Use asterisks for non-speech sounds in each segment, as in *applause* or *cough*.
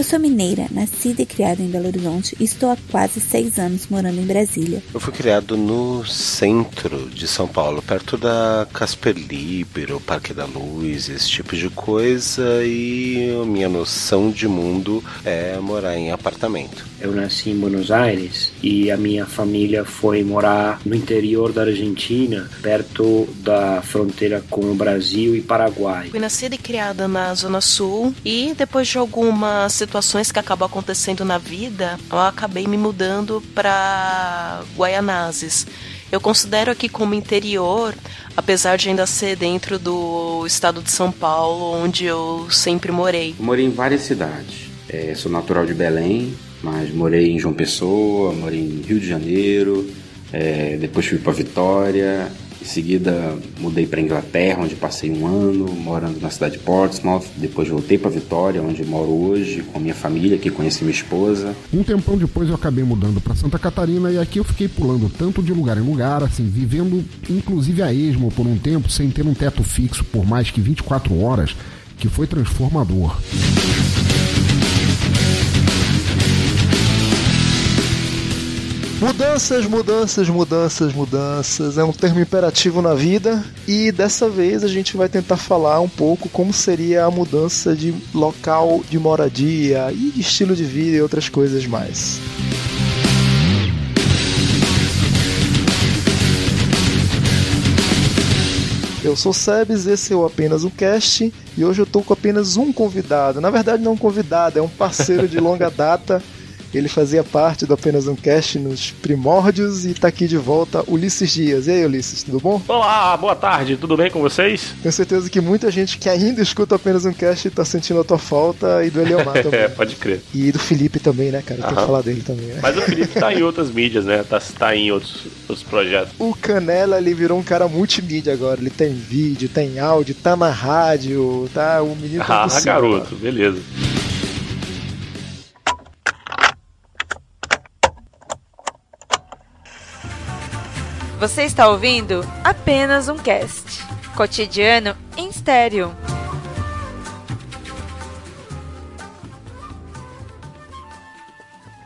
Eu sou mineira, nascida e criada em Belo Horizonte e estou há quase seis anos morando em Brasília. Eu fui criado no centro de São Paulo, perto da Casper Libero, Parque da Luz, esse tipo de coisa, e a minha noção de mundo é morar em apartamento. Eu nasci em Buenos Aires e a minha família foi morar no interior da Argentina, perto da fronteira com o Brasil e Paraguai. Fui nascida e criada na Zona Sul e depois de algumas situações que acabam acontecendo na vida, eu acabei me mudando para Guaianazes. Eu considero aqui como interior, apesar de ainda ser dentro do estado de São Paulo, onde eu sempre morei. Eu morei em várias cidades. É, sou natural de Belém, mas morei em João Pessoa, morei em Rio de Janeiro, é, depois fui para Vitória, em seguida mudei para Inglaterra, onde passei um ano morando na cidade de Portsmouth. Depois voltei para Vitória, onde moro hoje com a minha família, que conheci minha esposa. Um tempão depois eu acabei mudando para Santa Catarina e aqui eu fiquei pulando tanto de lugar em lugar, assim, vivendo inclusive a esmo por um tempo sem ter um teto fixo por mais que 24 horas, que foi transformador. Mudanças, mudanças, mudanças, mudanças é um termo imperativo na vida e dessa vez a gente vai tentar falar um pouco como seria a mudança de local de moradia e de estilo de vida e outras coisas mais. Eu sou Sebes, esse é o Apenas um Cast e hoje eu tô com apenas um convidado. Na verdade, não um convidado, é um parceiro de longa data *laughs* ele fazia parte do Apenas um Cast nos primórdios e tá aqui de volta, Ulisses Dias. E aí, Ulisses, tudo bom? Olá, boa tarde, tudo bem com vocês? Tenho certeza que muita gente que ainda escuta Apenas um Cast tá sentindo a tua falta e do Eliomar *laughs* também. é, pode crer. E do Felipe também, né, cara? Tem que falar dele também, né? Mas o Felipe tá em *laughs* outras mídias, né? Tá, tá em outros, outros projetos. O Canela, ele virou um cara multimídia agora. Ele tem vídeo, tem áudio, tá na rádio, tá? O menino tá Ah, garoto, beleza. Você está ouvindo apenas um cast. Cotidiano em estéreo.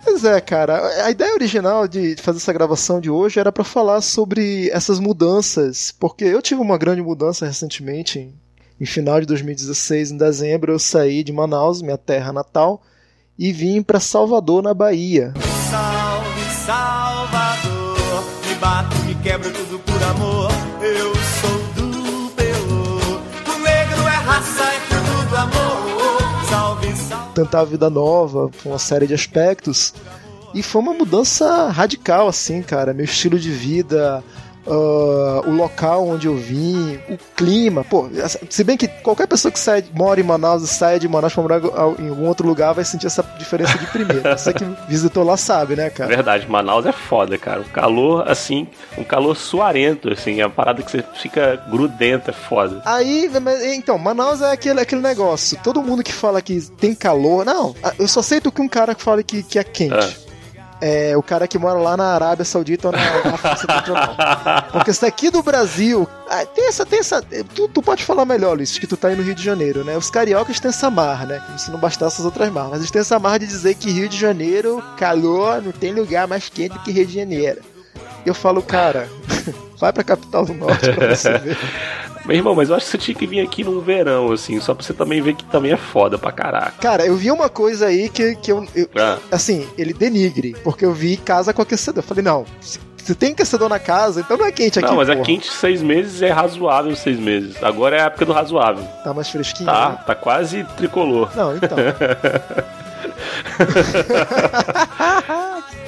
Pois é, cara. A ideia original de fazer essa gravação de hoje era para falar sobre essas mudanças, porque eu tive uma grande mudança recentemente. Em, final de 2016, em dezembro, eu saí de Manaus, minha terra natal, e vim para Salvador, na Bahia. Salve, Salvador, quebro tudo por amor. Eu sou do Pelô, o negro é raça, é fruto do amor. Salve, salve. tentar a vida nova, uma série de aspectos. E foi uma mudança radical, assim, cara. Meu estilo de vida, uh, o local onde eu vim, o clima. Pô, se bem que qualquer pessoa que sai, mora em Manaus e sai de Manaus pra morar em algum outro lugar vai sentir essa diferença de primeira. Você que *laughs* visitou lá sabe, né, cara? Verdade, Manaus é foda, cara. O calor, assim, um calor suarento, assim, é uma parada que você fica grudento, é foda. Aí, então, Manaus é aquele, aquele negócio. Todo mundo que fala que tem calor. Não, eu só aceito que um cara que fala que, que é quente. Ah. É o cara que mora lá na Arábia Saudita ou na, na França. Porque se aqui do Brasil. ah, Tem essa. Tem essa tu, tu pode falar melhor, Luiz, que tu tá aí no Rio de Janeiro, né? Os cariocas têm essa marra, né? Como se não bastasse as outras marras. Mas eles têm essa marra de dizer que Rio de Janeiro, calor, não tem lugar mais quente que Rio de Janeiro. Eu falo, cara, *laughs* vai pra capital do norte pra você ver. *laughs* Meu irmão, mas eu acho que você tinha que vir aqui num verão, assim, só pra você também ver que também é foda pra caraca. Cara, eu vi uma coisa aí que, que eu, eu Ah. Assim, ele denigre, porque eu vi casa com aquecedor. Eu falei, não, se, se tem aquecedor na casa, então não é quente aqui, Não, mas é porra. quente seis meses é razoável seis meses. Agora é a época do razoável. Tá mais fresquinho? Tá, né? tá quase tricolor. Não, então. *laughs* *laughs*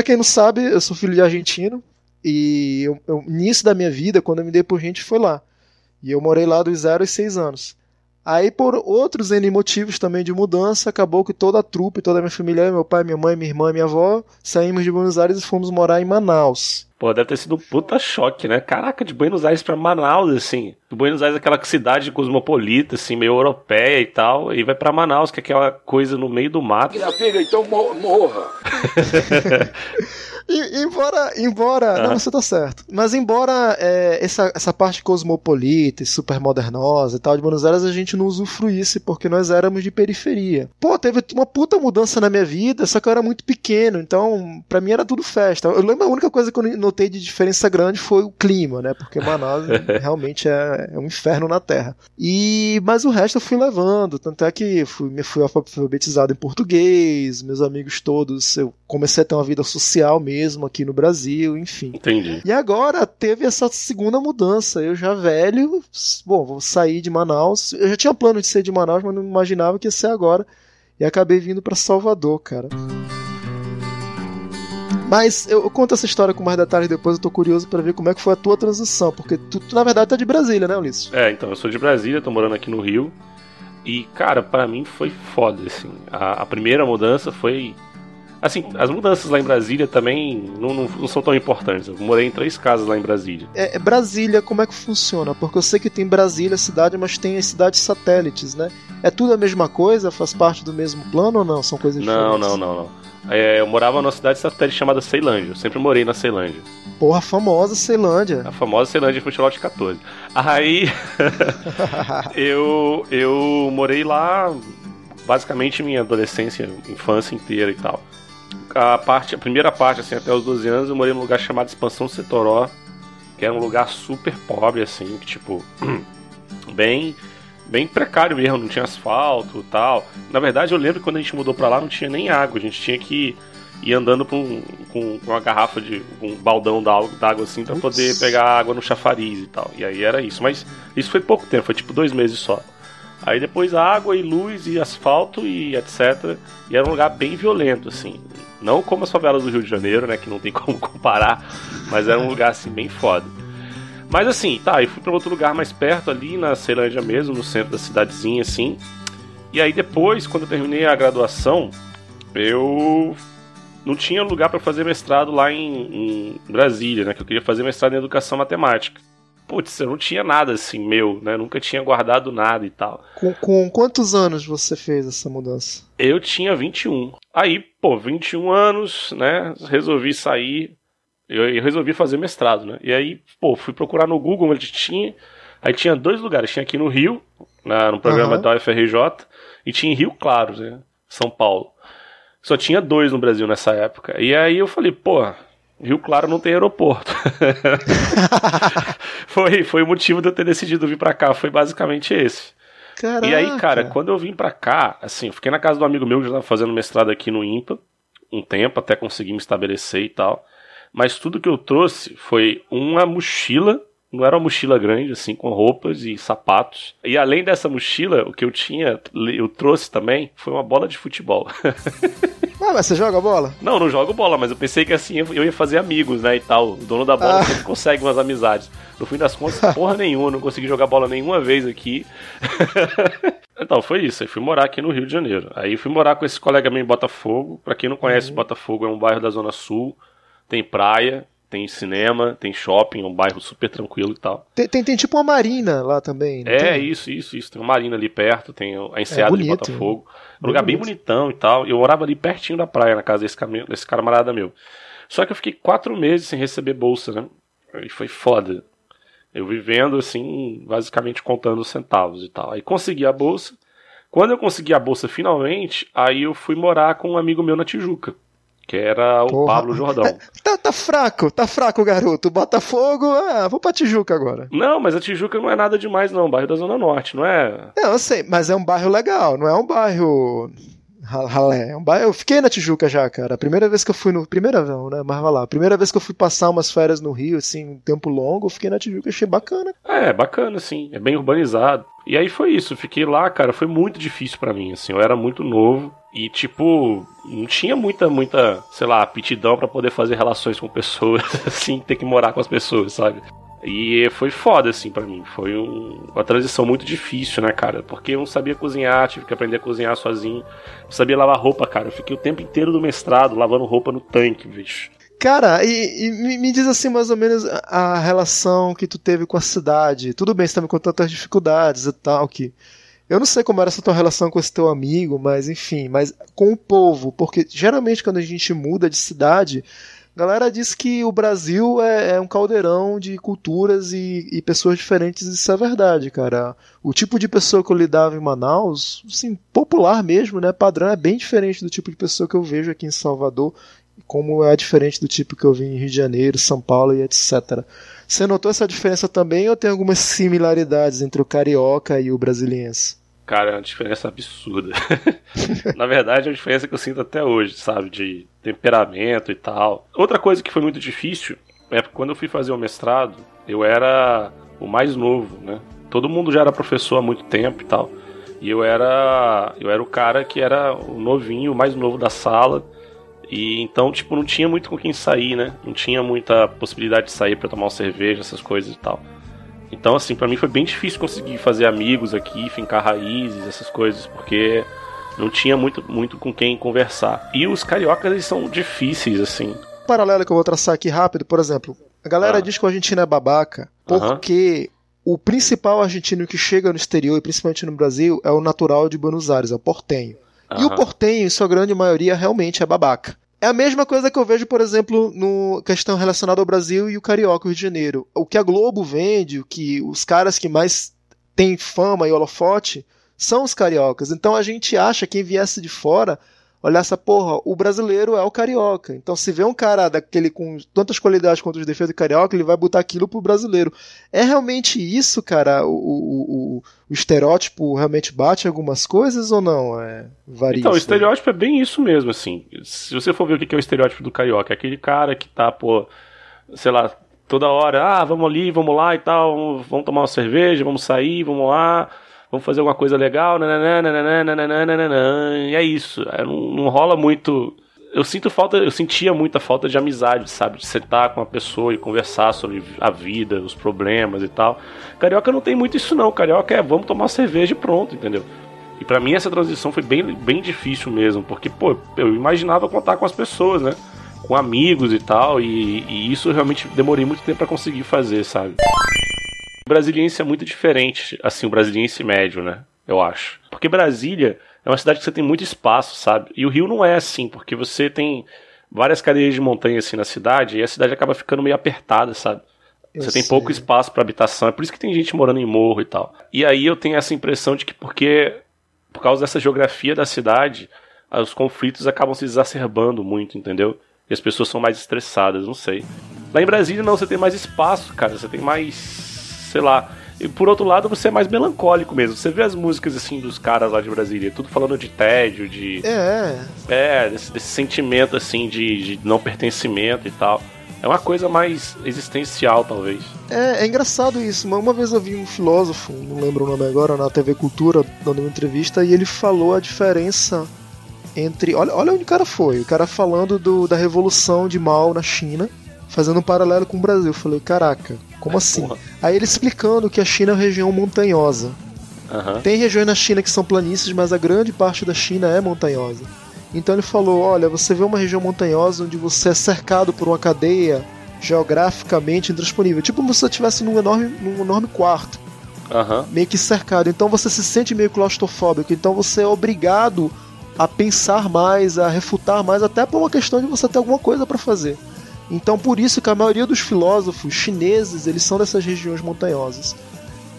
Pra quem não sabe, eu sou filho de argentino e o início da minha vida, quando eu me dei por gente, foi lá. E eu morei lá dos 0 aos 6 anos. Aí, por outros N motivos também de mudança, acabou que toda a trupe, toda a minha família, meu pai, minha mãe, minha irmã e minha avó, saímos de Buenos Aires e fomos morar em Manaus. Pô, deve ter sido um puta choque, né? Caraca, de Buenos Aires pra Manaus, assim. Buenos Aires é aquela cidade cosmopolita, assim, meio europeia e tal. E vai pra Manaus, que é aquela coisa no meio do mato. Minha filha, então mo- morra. *laughs* E- embora, embora, não, você tá certo. Mas embora é, essa, essa parte cosmopolita e super modernosa e tal de Buenos Aires a gente não usufruísse porque nós éramos de periferia. Pô, teve uma puta mudança na minha vida, só que eu era muito pequeno, então pra mim era tudo festa. Eu lembro a única coisa que eu notei de diferença grande foi o clima, né? Porque Manaus *laughs* realmente é, é um inferno na terra. E mas o resto eu fui levando, tanto é que fui, me fui alfabetizado em português, meus amigos todos, eu comecei a ter uma vida social mesmo aqui no Brasil, enfim. Entendi. E agora teve essa segunda mudança. Eu já velho, bom, vou sair de Manaus. Eu já tinha plano de ser de Manaus, mas não imaginava que ia ser agora. E acabei vindo pra Salvador, cara. Mas eu, eu conto essa história com mais detalhes depois, eu tô curioso pra ver como é que foi a tua transição, porque tu, tu, na verdade tá de Brasília, né, Ulisses? É, então, eu sou de Brasília, tô morando aqui no Rio. E, cara, pra mim foi foda, assim. A, a primeira mudança foi. Assim, as mudanças lá em Brasília também não, não, não são tão importantes. Eu morei em três casas lá em Brasília. É, é Brasília, como é que funciona? Porque eu sei que tem Brasília, cidade, mas tem as cidades satélites, né? É tudo a mesma coisa? Faz parte do mesmo plano ou não? São coisas Não, diferentes? não, não, não. É, eu morava numa cidade satélite chamada Ceilândia. Eu sempre morei na Ceilândia. Porra, famosa Ceilândia. A famosa Ceilândia Futebol de 14. Aí *laughs* eu, eu morei lá basicamente minha adolescência, infância inteira e tal. A, parte, a primeira parte, assim, até os 12 anos, eu morei num lugar chamado Expansão Setoró, que era um lugar super pobre, assim, que, tipo, *clears throat* bem bem precário mesmo, não tinha asfalto e tal. Na verdade, eu lembro que quando a gente mudou pra lá não tinha nem água, a gente tinha que ir andando um, com, com uma garrafa de um baldão d'água assim pra Putz. poder pegar água no chafariz e tal. E aí era isso, mas isso foi pouco tempo, foi tipo dois meses só. Aí depois água e luz e asfalto e etc. E era um lugar bem violento, assim. Não como as favelas do Rio de Janeiro, né? Que não tem *laughs* como comparar, mas era um lugar assim bem foda. Mas assim, tá, eu fui pra outro lugar mais perto ali, na Ceilândia mesmo, no centro da cidadezinha, assim. E aí depois, quando eu terminei a graduação, eu não tinha lugar para fazer mestrado lá em, em, Brasília, né? Que eu queria fazer mestrado em educação matemática. Putz, eu não tinha nada assim meu, né? Nunca tinha guardado nada e tal. Com, com quantos anos você fez essa mudança? Eu tinha 21. Aí, pô, 21 anos, né? Resolvi sair. Eu, eu resolvi fazer mestrado, né? E aí, pô, fui procurar no Google onde tinha. Aí tinha dois lugares. Tinha aqui no Rio, na, no programa Aham. da UFRJ, e tinha em Rio Claro, né? São Paulo. Só tinha dois no Brasil nessa época. E aí eu falei, pô, Rio Claro não tem aeroporto. *laughs* foi, foi o motivo de eu ter decidido vir pra cá. Foi basicamente esse. Caraca. E aí, cara, quando eu vim pra cá, assim, eu fiquei na casa do amigo meu que já tava fazendo mestrado aqui no IMPA, um tempo, até conseguir me estabelecer e tal. Mas tudo que eu trouxe foi uma mochila, não era uma mochila grande, assim, com roupas e sapatos. E além dessa mochila, o que eu tinha, eu trouxe também, foi uma bola de futebol. *laughs* Ah, mas você joga bola? Não, não jogo bola, mas eu pensei que assim eu ia fazer amigos, né, e tal. O dono da bola Ah. sempre consegue umas amizades. No fim das contas, *laughs* porra nenhuma, não consegui jogar bola nenhuma vez aqui. *laughs* então, foi isso. Aí fui morar aqui no Rio de Janeiro. Aí fui morar com esse colega meu em Botafogo. Pra quem não conhece, Botafogo é um bairro da Zona Sul. Tem praia, tem cinema, tem shopping, é um bairro super tranquilo e tal. Tem, tem, tem tipo uma marina lá também. É, tem? isso, isso, isso. Tem uma marina ali perto, tem a enseada de bonito, Botafogo. Um lugar bem bonitão e tal. Eu morava ali pertinho da praia, na casa desse, desse camarada meu. Só que eu fiquei quatro meses sem receber bolsa, né? E foi foda. Eu vivendo assim, basicamente contando os centavos e tal. Aí consegui a bolsa. Quando eu consegui a bolsa finalmente, aí eu fui morar com um amigo meu na Tijuca, que era o Porra. Pablo Jordão. *laughs* Tá, tá fraco, tá fraco, garoto. Botafogo, ah, vou pra Tijuca agora. Não, mas a Tijuca não é nada demais, não. Bairro da Zona Norte, não é? Não, eu sei, mas é um bairro legal, não é um bairro ralé. É. Eu fiquei na Tijuca já, cara. A primeira vez que eu fui no. Primeira não, né? Mas vai lá. A primeira vez que eu fui passar umas férias no Rio, assim, um tempo longo, eu fiquei na Tijuca, achei bacana. É, bacana, assim. É bem urbanizado. E aí foi isso. Fiquei lá, cara. Foi muito difícil pra mim, assim. Eu era muito novo. E, tipo, não tinha muita, muita, sei lá, aptidão pra poder fazer relações com pessoas, *laughs* assim, ter que morar com as pessoas, sabe? E foi foda, assim, pra mim. Foi um- uma transição muito difícil, né, cara? Porque eu não sabia cozinhar, tive que aprender a cozinhar sozinho. Não sabia lavar roupa, cara. Eu fiquei o tempo inteiro do mestrado lavando roupa no tanque, bicho. Cara, e, e me, diz assim mais ou menos a, relação que tu teve com a cidade. Tudo bem, você tá me contando tantas dificuldades e tal, que eu não sei como era essa tua relação com esse teu amigo, mas enfim, mas com o povo, porque geralmente quando a gente muda de cidade, galera diz que o Brasil é, é um caldeirão de culturas e, e, pessoas diferentes, isso é verdade, cara. O tipo de pessoa que eu lidava em Manaus, assim, popular mesmo, né, padrão, é bem diferente do tipo de pessoa que eu vejo aqui em Salvador como é diferente do tipo que eu vi em Rio de Janeiro, São Paulo e etc. Você notou essa diferença também ou tem algumas similaridades entre o carioca e o brasiliense? Cara, é uma diferença absurda. *laughs* Na verdade, é uma diferença que eu sinto até hoje, sabe? De temperamento e tal. Outra coisa que foi muito difícil é que quando eu fui fazer o mestrado, eu era o mais novo, né? Todo mundo já era professor há muito tempo e tal. E eu era, eu era o cara que era o novinho, o mais novo da sala e então, tipo, não tinha muito com quem sair, né? Não tinha muita possibilidade de sair para tomar uma cerveja, essas coisas e tal. Então, assim, para mim foi bem difícil conseguir fazer amigos aqui, fincar raízes, essas coisas, porque não tinha muito, muito com quem conversar. E os cariocas, eles são difíceis, assim. Um paralelo que eu vou traçar aqui rápido, por exemplo, a galera ah. diz que o argentino é babaca porque o principal argentino que chega no exterior, e principalmente no Brasil, é o natural de Buenos Aires, é o portenho. E o portenho, em sua grande maioria, realmente é babaca. É a mesma coisa que eu vejo, por exemplo, no questão relacionada ao Brasil e o Carioca, Rio de Janeiro. O que a Globo vende, o que os caras que mais têm fama e holofote são os cariocas. Então a gente acha que quem viesse de fora olha essa porra, o brasileiro é o carioca. Então, se vê um cara daquele com tantas qualidades quanto os defeitos do carioca, ele vai botar aquilo pro brasileiro. É realmente isso, cara? O, o, o, o estereótipo realmente bate algumas coisas ou não? É, varia. Então, o estereótipo é bem isso mesmo, assim. Se você for ver o que é o estereótipo do carioca, é aquele cara que tá, pô, sei lá, toda hora, ah, vamos ali, vamos lá e tal, vamos tomar uma cerveja, vamos sair, vamos lá vamos fazer alguma coisa legal, e é isso. Não, não rola muito. Eu sinto falta, eu sentia muita falta de amizade, sabe? De sentar com uma pessoa e conversar sobre a vida, os problemas e tal. Carioca não tem muito isso não. Carioca é vamos tomar cerveja e pronto, entendeu? E para mim essa transição foi bem, bem difícil mesmo, porque pô, eu imaginava contar com as pessoas, né? Com amigos e tal, e, e isso realmente demorei muito tempo para conseguir fazer, sabe? Brasiliense é muito diferente, assim, o brasiliense médio, né? Eu acho. Porque Brasília é uma cidade que você tem muito espaço, sabe? E o Rio não é assim, porque você tem várias cadeias de montanha assim na cidade e a cidade acaba ficando meio apertada, sabe? Eu você sei. tem pouco espaço para habitação, é por isso que tem gente morando em morro e tal. E aí eu tenho essa impressão de que porque por causa dessa geografia da cidade, os conflitos acabam se exacerbando muito, entendeu? E as pessoas são mais estressadas, não sei. Lá em Brasília não, você tem mais espaço, cara, você tem mais sei lá. E por outro lado, você é mais melancólico mesmo. Você vê as músicas assim dos caras lá de Brasília, tudo falando de tédio, de. É. É, desse, desse sentimento assim de, de não pertencimento e tal. É uma coisa mais existencial, talvez. É, é engraçado isso. Uma vez eu vi um filósofo, não lembro o nome agora, na TV Cultura, dando uma entrevista, e ele falou a diferença entre. Olha, olha onde o cara foi. O cara falando do, da revolução de Mao na China, fazendo um paralelo com o Brasil. Eu falei, caraca, como é, assim? Porra. Aí ele explicando que a China é uma região montanhosa. Uhum. Tem regiões na China que são planícies, mas a grande parte da China é montanhosa. Então ele falou: olha, você vê uma região montanhosa onde você é cercado por uma cadeia geograficamente intransponível. Tipo como se você estivesse num enorme, num enorme quarto. Uhum. Meio que cercado. Então você se sente meio claustrofóbico. Então você é obrigado a pensar mais, a refutar mais, até por uma questão de você ter alguma coisa para fazer. Então por isso que a maioria dos filósofos chineses, eles são dessas regiões montanhosas.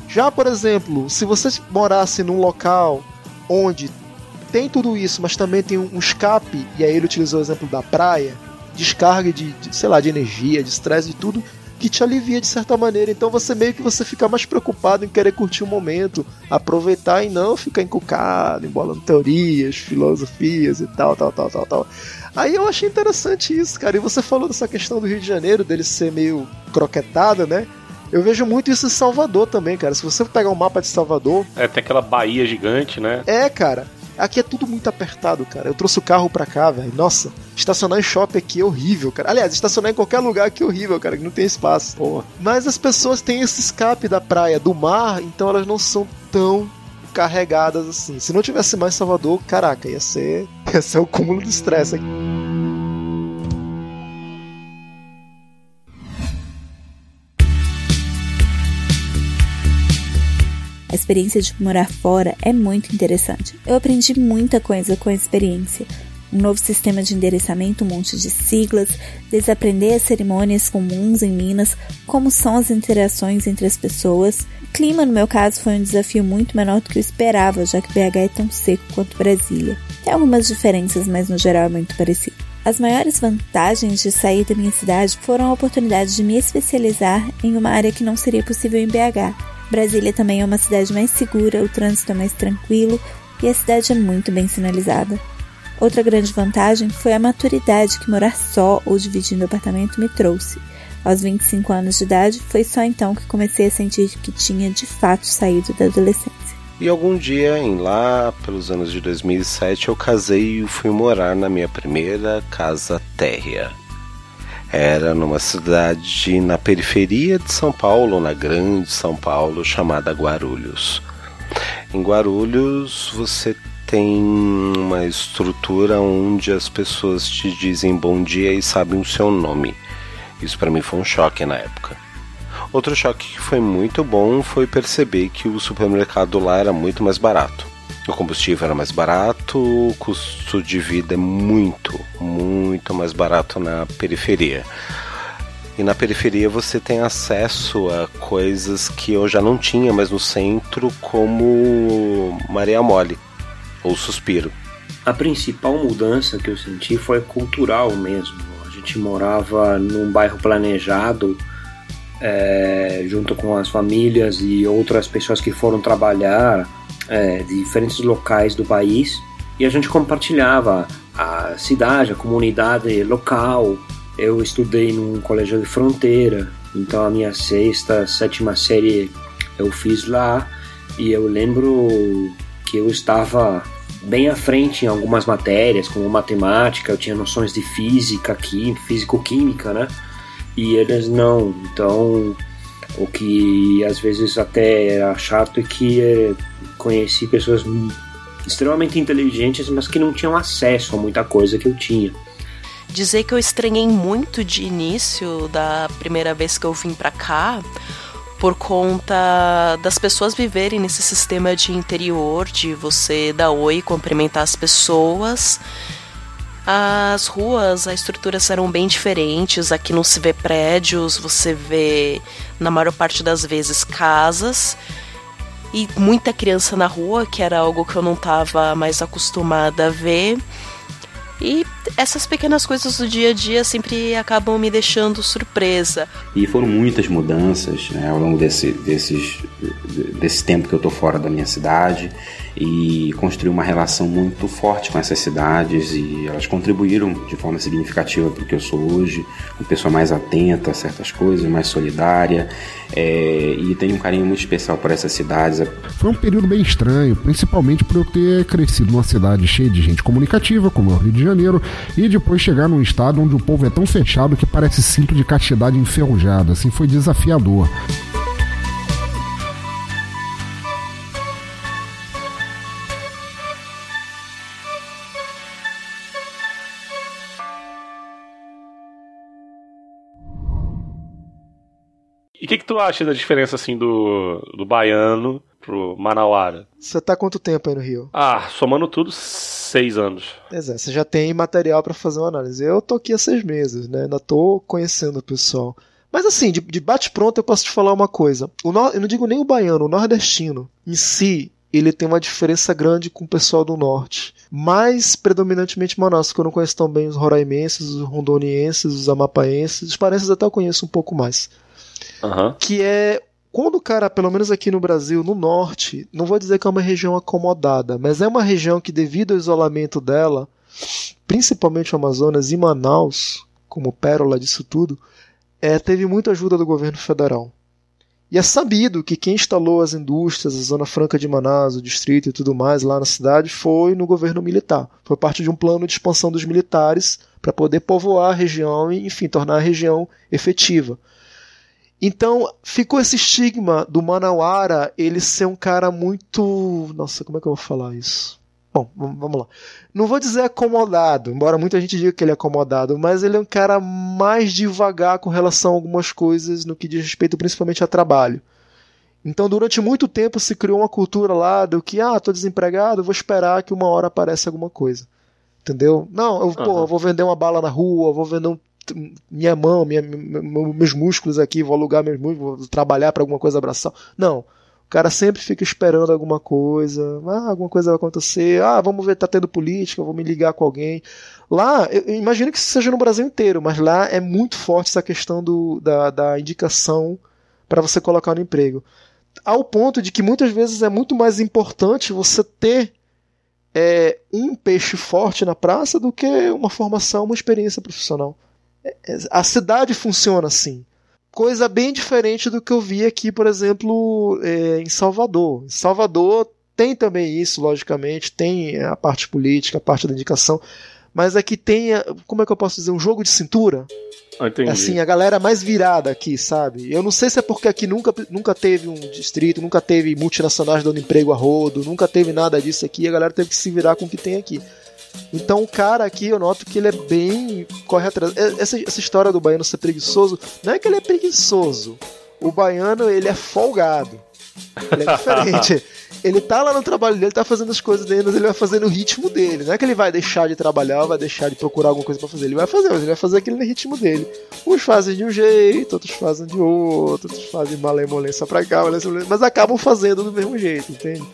Já, por exemplo, se você morasse num local onde tem tudo isso, mas também tem um escape, e aí ele utilizou o exemplo da praia, descarga de, de sei lá, de energia, de estresse, de tudo, que te alivia de certa maneira. Então você meio que você fica mais preocupado em querer curtir o momento, aproveitar e não ficar encucado, embolando teorias, filosofias e tal, tal, tal, tal, tal. Aí eu achei interessante isso, cara. E você falou dessa questão do Rio de Janeiro, dele ser meio croquetado, né? Eu vejo muito isso em Salvador também, cara. Se você pegar um mapa de Salvador. É, tem aquela baía gigante, né? É, cara. Aqui é tudo muito apertado, cara. Eu trouxe o carro pra cá, velho. Nossa, estacionar em shopping aqui é horrível, cara. Aliás, estacionar em qualquer lugar aqui é horrível, cara, que não tem espaço. Porra. Mas as pessoas têm esse escape da praia, do mar, então elas não são tão carregadas assim. Se não tivesse mais Salvador, caraca, ia ser, *laughs* ia ser o cúmulo do estresse aqui. A experiência de morar fora é muito interessante. Eu aprendi muita coisa com a experiência, um novo sistema de endereçamento, um monte de siglas, desaprender as cerimônias comuns em Minas, como são as interações entre as pessoas. O clima, no meu caso, foi um desafio muito menor do que eu esperava, já que BH é tão seco quanto Brasília. Tem algumas diferenças, mas no geral é muito parecido. As maiores vantagens de sair da minha cidade foram a oportunidade de me especializar em uma área que não seria possível em BH. Brasília também é uma cidade mais segura, o trânsito é mais tranquilo e a cidade é muito bem sinalizada. Outra grande vantagem foi a maturidade que morar só ou dividindo apartamento me trouxe. Aos 25 anos de idade, foi só então que comecei a sentir que tinha de fato saído da adolescência. E algum dia, em lá pelos anos de 2007, eu casei e fui morar na minha primeira casa térrea. Era numa cidade na periferia de São Paulo, na grande São Paulo, chamada Guarulhos. Em Guarulhos você tem uma estrutura onde as pessoas te dizem bom dia e sabem o seu nome. Isso para mim foi um choque na época. Outro choque que foi muito bom foi perceber que o supermercado lá era muito mais barato. O combustível era mais barato, o custo de vida é muito, muito mais barato na periferia. E na periferia você tem acesso a coisas que eu já não tinha mais no centro, como Maria Mole ou Suspiro. A principal mudança que eu senti foi cultural mesmo. A gente morava num bairro planejado é, junto com as famílias e outras pessoas que foram trabalhar é, de diferentes locais do país e a gente compartilhava a cidade, a comunidade local. Eu estudei num colégio de fronteira, então a minha sexta, sétima série eu fiz lá e eu lembro que eu estava bem à frente em algumas matérias, como matemática, eu tinha noções de física, química, físico-química, né? e eles não. Então, o que às vezes até era chato é que é, conheci pessoas extremamente inteligentes, mas que não tinham acesso a muita coisa que eu tinha. Dizer que eu estranhei muito de início da primeira vez que eu vim para cá, por conta das pessoas viverem nesse sistema de interior, de você dar oi, cumprimentar as pessoas as ruas, as estruturas eram bem diferentes. Aqui não se vê prédios, você vê, na maior parte das vezes, casas. E muita criança na rua, que era algo que eu não estava mais acostumada a ver. E essas pequenas coisas do dia a dia sempre acabam me deixando surpresa. E foram muitas mudanças né, ao longo desse, desses, desse tempo que eu estou fora da minha cidade e construí uma relação muito forte com essas cidades e elas contribuíram de forma significativa para o que eu sou hoje, uma pessoa mais atenta a certas coisas, mais solidária é, e tenho um carinho muito especial por essas cidades. Foi um período bem estranho, principalmente por eu ter crescido numa cidade cheia de gente comunicativa, como é o Rio de Janeiro, e depois chegar num estado onde o povo é tão fechado que parece cinto de castidade enferrujada. Assim, foi desafiador. Que, que tu acha da diferença assim do, do baiano pro manauara? Você tá quanto tempo aí no Rio? Ah, somando tudo, seis anos. Exato, você já tem material para fazer uma análise. Eu tô aqui há seis meses, né? Ainda tô conhecendo o pessoal. Mas assim, de, de bate-pronto eu posso te falar uma coisa. O no, eu não digo nem o baiano, o nordestino em si, ele tem uma diferença grande com o pessoal do norte. Mais predominantemente Manaus, que eu não conheço tão bem os roraimenses, os rondonienses, os amapaenses. Os parenses até eu conheço um pouco mais. Uhum. Que é quando o cara, pelo menos aqui no Brasil, no norte, não vou dizer que é uma região acomodada, mas é uma região que, devido ao isolamento dela, principalmente o Amazonas e Manaus, como pérola disso tudo, é, teve muita ajuda do governo federal. E é sabido que quem instalou as indústrias, a Zona Franca de Manaus, o distrito e tudo mais lá na cidade foi no governo militar. Foi parte de um plano de expansão dos militares para poder povoar a região e, enfim, tornar a região efetiva. Então ficou esse estigma do Manauara ele ser um cara muito. Nossa, como é que eu vou falar isso? Bom, vamos lá. Não vou dizer acomodado, embora muita gente diga que ele é acomodado, mas ele é um cara mais devagar com relação a algumas coisas no que diz respeito principalmente a trabalho. Então, durante muito tempo se criou uma cultura lá do que, ah, tô desempregado, vou esperar que uma hora apareça alguma coisa. Entendeu? Não, eu, pô, eu vou vender uma bala na rua, vou vender um, minha mão, minha, meus músculos aqui, vou alugar meus músculos, vou trabalhar para alguma coisa abraçar. Não. O cara sempre fica esperando alguma coisa, ah, alguma coisa vai acontecer, ah, vamos ver, tá tendo política, vou me ligar com alguém. Lá, eu, imagino que isso seja no Brasil inteiro, mas lá é muito forte essa questão do, da, da indicação para você colocar no emprego ao ponto de que muitas vezes é muito mais importante você ter é, um peixe forte na praça do que uma formação, uma experiência profissional. É, é, a cidade funciona assim. Coisa bem diferente do que eu vi aqui, por exemplo, é, em Salvador. Em Salvador tem também isso, logicamente, tem a parte política, a parte da indicação, mas aqui tem, como é que eu posso dizer, um jogo de cintura. Entendi. Assim, a galera mais virada aqui, sabe? Eu não sei se é porque aqui nunca, nunca teve um distrito, nunca teve multinacionais dando emprego a rodo, nunca teve nada disso aqui, a galera teve que se virar com o que tem aqui. Então o cara aqui eu noto que ele é bem. corre atrás. É, essa, essa história do baiano ser preguiçoso, não é que ele é preguiçoso. O baiano ele é folgado. Ele é diferente. *laughs* ele tá lá no trabalho dele, tá fazendo as coisas dele, mas ele vai fazer no ritmo dele. Não é que ele vai deixar de trabalhar, vai deixar de procurar alguma coisa para fazer. Ele vai fazer, mas ele vai fazer aquele no ritmo dele. Uns fazem de um jeito, outros fazem de outro, outros fazem malemolência pra cá, malemolência, mas acabam fazendo do mesmo jeito, entende?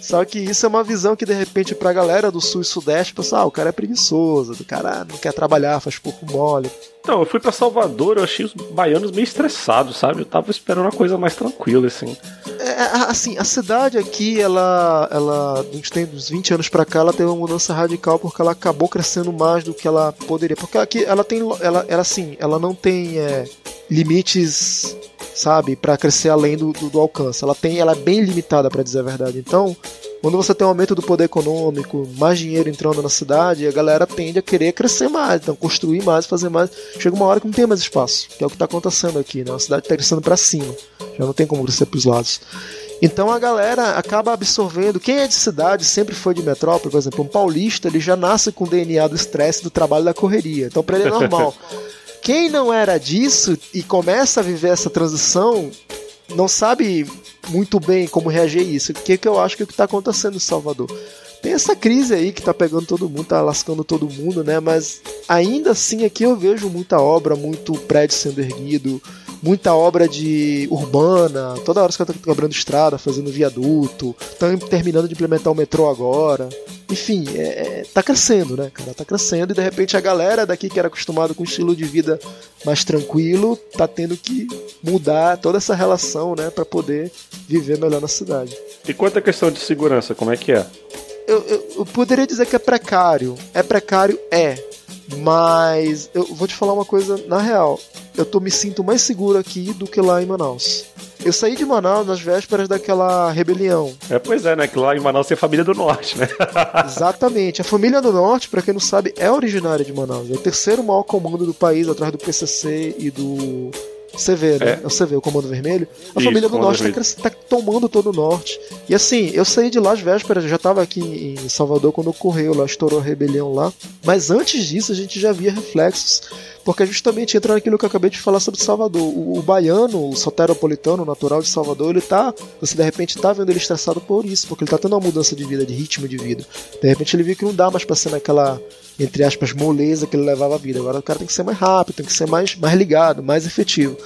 Só que isso é uma visão que de repente pra galera do sul e sudeste, pensa, ah, o cara é preguiçoso, o cara não quer trabalhar, faz pouco mole. Não, eu fui para Salvador, eu achei os baianos meio estressados, sabe? Eu tava esperando uma coisa mais tranquila, assim. É, assim, a cidade aqui, ela, ela, tem uns 20 anos para cá, ela teve uma mudança radical porque ela acabou crescendo mais do que ela poderia. Porque aqui ela tem, ela, ela assim, ela não tem é, limites sabe, para crescer além do, do, do, alcance. Ela tem, ela é bem limitada para dizer a verdade. Então, quando você tem um aumento do poder econômico, mais dinheiro entrando na cidade, a galera tende a querer crescer mais, então construir mais, fazer mais. Chega uma hora que não tem mais espaço, que é o que está acontecendo aqui, né? A cidade está crescendo para cima, já não tem como crescer para os lados. Então a galera acaba absorvendo. Quem é de cidade sempre foi de metrópole, por exemplo, um paulista, ele já nasce com o DNA do estresse, do trabalho, da correria. Então para ele é normal. *laughs* Quem não era disso e começa a viver essa transição, não sabe muito bem como reagir a isso. O que, que eu acho que é está acontecendo em Salvador? Tem essa crise aí que está pegando todo mundo, está lascando todo mundo, né? Mas ainda assim aqui eu vejo muita obra, muito prédio sendo erguido, muita obra de urbana, toda hora os caras estão quebrando estrada, fazendo viaduto, estão terminando de implementar o metrô agora. Enfim, é, é, tá crescendo, né, cara? Tá crescendo e de repente a galera daqui que era acostumada com um estilo de vida mais tranquilo tá tendo que mudar toda essa relação, né, para poder viver melhor na cidade. E quanto à questão de segurança, como é que é? Eu, eu, eu poderia dizer que é precário. É precário? É. Mas eu vou te falar uma coisa na real. Eu tô me sinto mais seguro aqui do que lá em Manaus. Eu saí de Manaus nas vésperas daquela rebelião. É, pois é, né? Que lá em Manaus tem a família do norte, né? *laughs* Exatamente. A família do norte, para quem não sabe, é originária de Manaus. É o terceiro maior comando do país, atrás do PCC e do CV, né? É. O CV, o Comando Vermelho. A Isso, família do Norte tá, tá, tomando todo o Norte. E assim, eu saí de lá às vésperas, já tava aqui em Salvador quando ocorreu lá, estourou a rebelião lá. Mas antes disso, a gente já via reflexos porque justamente entra naquilo que eu acabei de falar sobre Salvador. O, o baiano, o soteropolitano, natural de Salvador, ele tá. Você de repente tá vendo ele estressado por isso, porque ele tá tendo uma mudança de vida, de ritmo de vida. De repente ele viu que não dá mais pra ser naquela, entre aspas, moleza que ele levava a vida. Agora o cara tem que ser mais rápido, tem que ser mais, mais ligado, mais efetivo.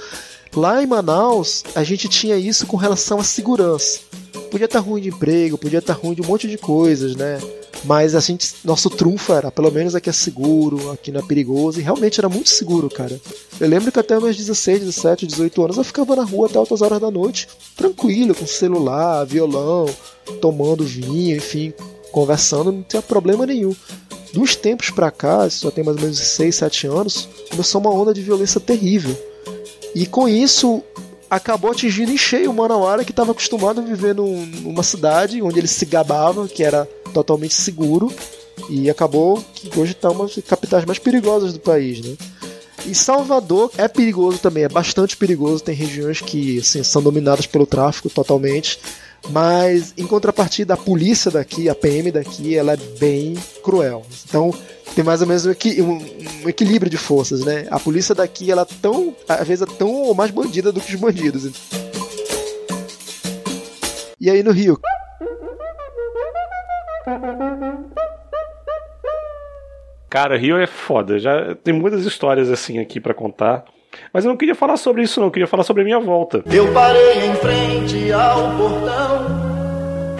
Lá em Manaus, a gente tinha isso com relação à segurança. Podia estar tá ruim de emprego, podia estar tá ruim de um monte de coisas, né? Mas a gente, nosso trunfo era, pelo menos aqui é seguro, aqui não é perigoso, e realmente era muito seguro, cara. Eu lembro que até meus 16, 17, 18 anos eu ficava na rua até altas horas da noite, tranquilo, com celular, violão, tomando vinho, enfim, conversando, não tinha problema nenhum. Dos tempos pra cá, já tem mais ou menos 6, 7 anos, começou uma onda de violência terrível. E com isso, acabou atingindo em cheio o Manauara, que estava acostumado a viver num, numa cidade onde ele se gabava, que era totalmente seguro, e acabou que hoje está uma das capitais mais perigosas do país, né? E Salvador é perigoso também, é bastante perigoso. Tem regiões que assim, são dominadas pelo tráfico totalmente. Mas em contrapartida, a polícia daqui, a PM daqui, ela é bem cruel. Então tem mais ou menos um, equi um, um, equilíbrio de forças, né? A polícia daqui, ela é tão, às vezes, é tão ou mais bandida do que os bandidos. E aí no Rio? Cara, Rio é foda. Já tem muitas histórias assim aqui pra contar. Mas eu não queria falar sobre isso, não. Eu queria falar sobre a minha volta. Eu parei em frente ao portão.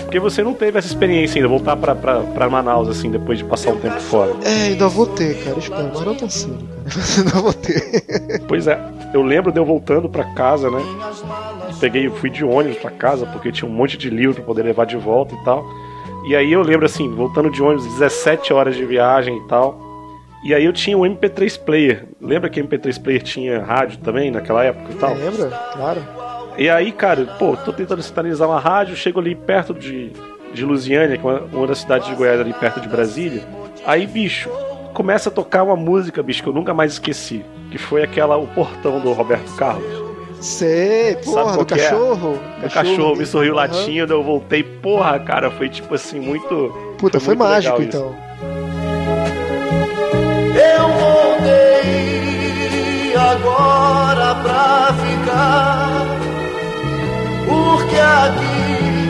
Porque você não teve essa experiência ainda, voltar pra, pra, pra Manaus, assim, depois de passar um tempo fora. É, ainda vou ter, cara. Espera, mas não tão cedo, cara. *laughs* ainda vou ter. Pois é, eu lembro de eu voltando pra casa, né? Peguei, fui de ônibus pra casa, porque tinha um monte de livro pra poder levar de volta e tal. E aí eu lembro assim, voltando de ônibus, 17 horas de viagem e tal. E aí eu tinha um MP3 player. Lembra que MP3 player tinha rádio também naquela época e tal? Lembra? Claro. E aí, cara, pô, tô tentando sintonizar uma rádio, chego ali perto de, de Lusiânia, que é uma, uma das cidades de Goiás ali perto de Brasília. Aí, bicho, começa a tocar uma música, bicho, que eu nunca mais esqueci. Que foi aquela O Portão do Roberto Carlos. Sei, porra, qual do que é? cachorro. O cachorro me sorriu Aham. latindo, eu voltei, porra, cara, foi tipo assim, muito. Puta, foi, muito mágico então. Eu voltei agora pra ficar. Porque aqui,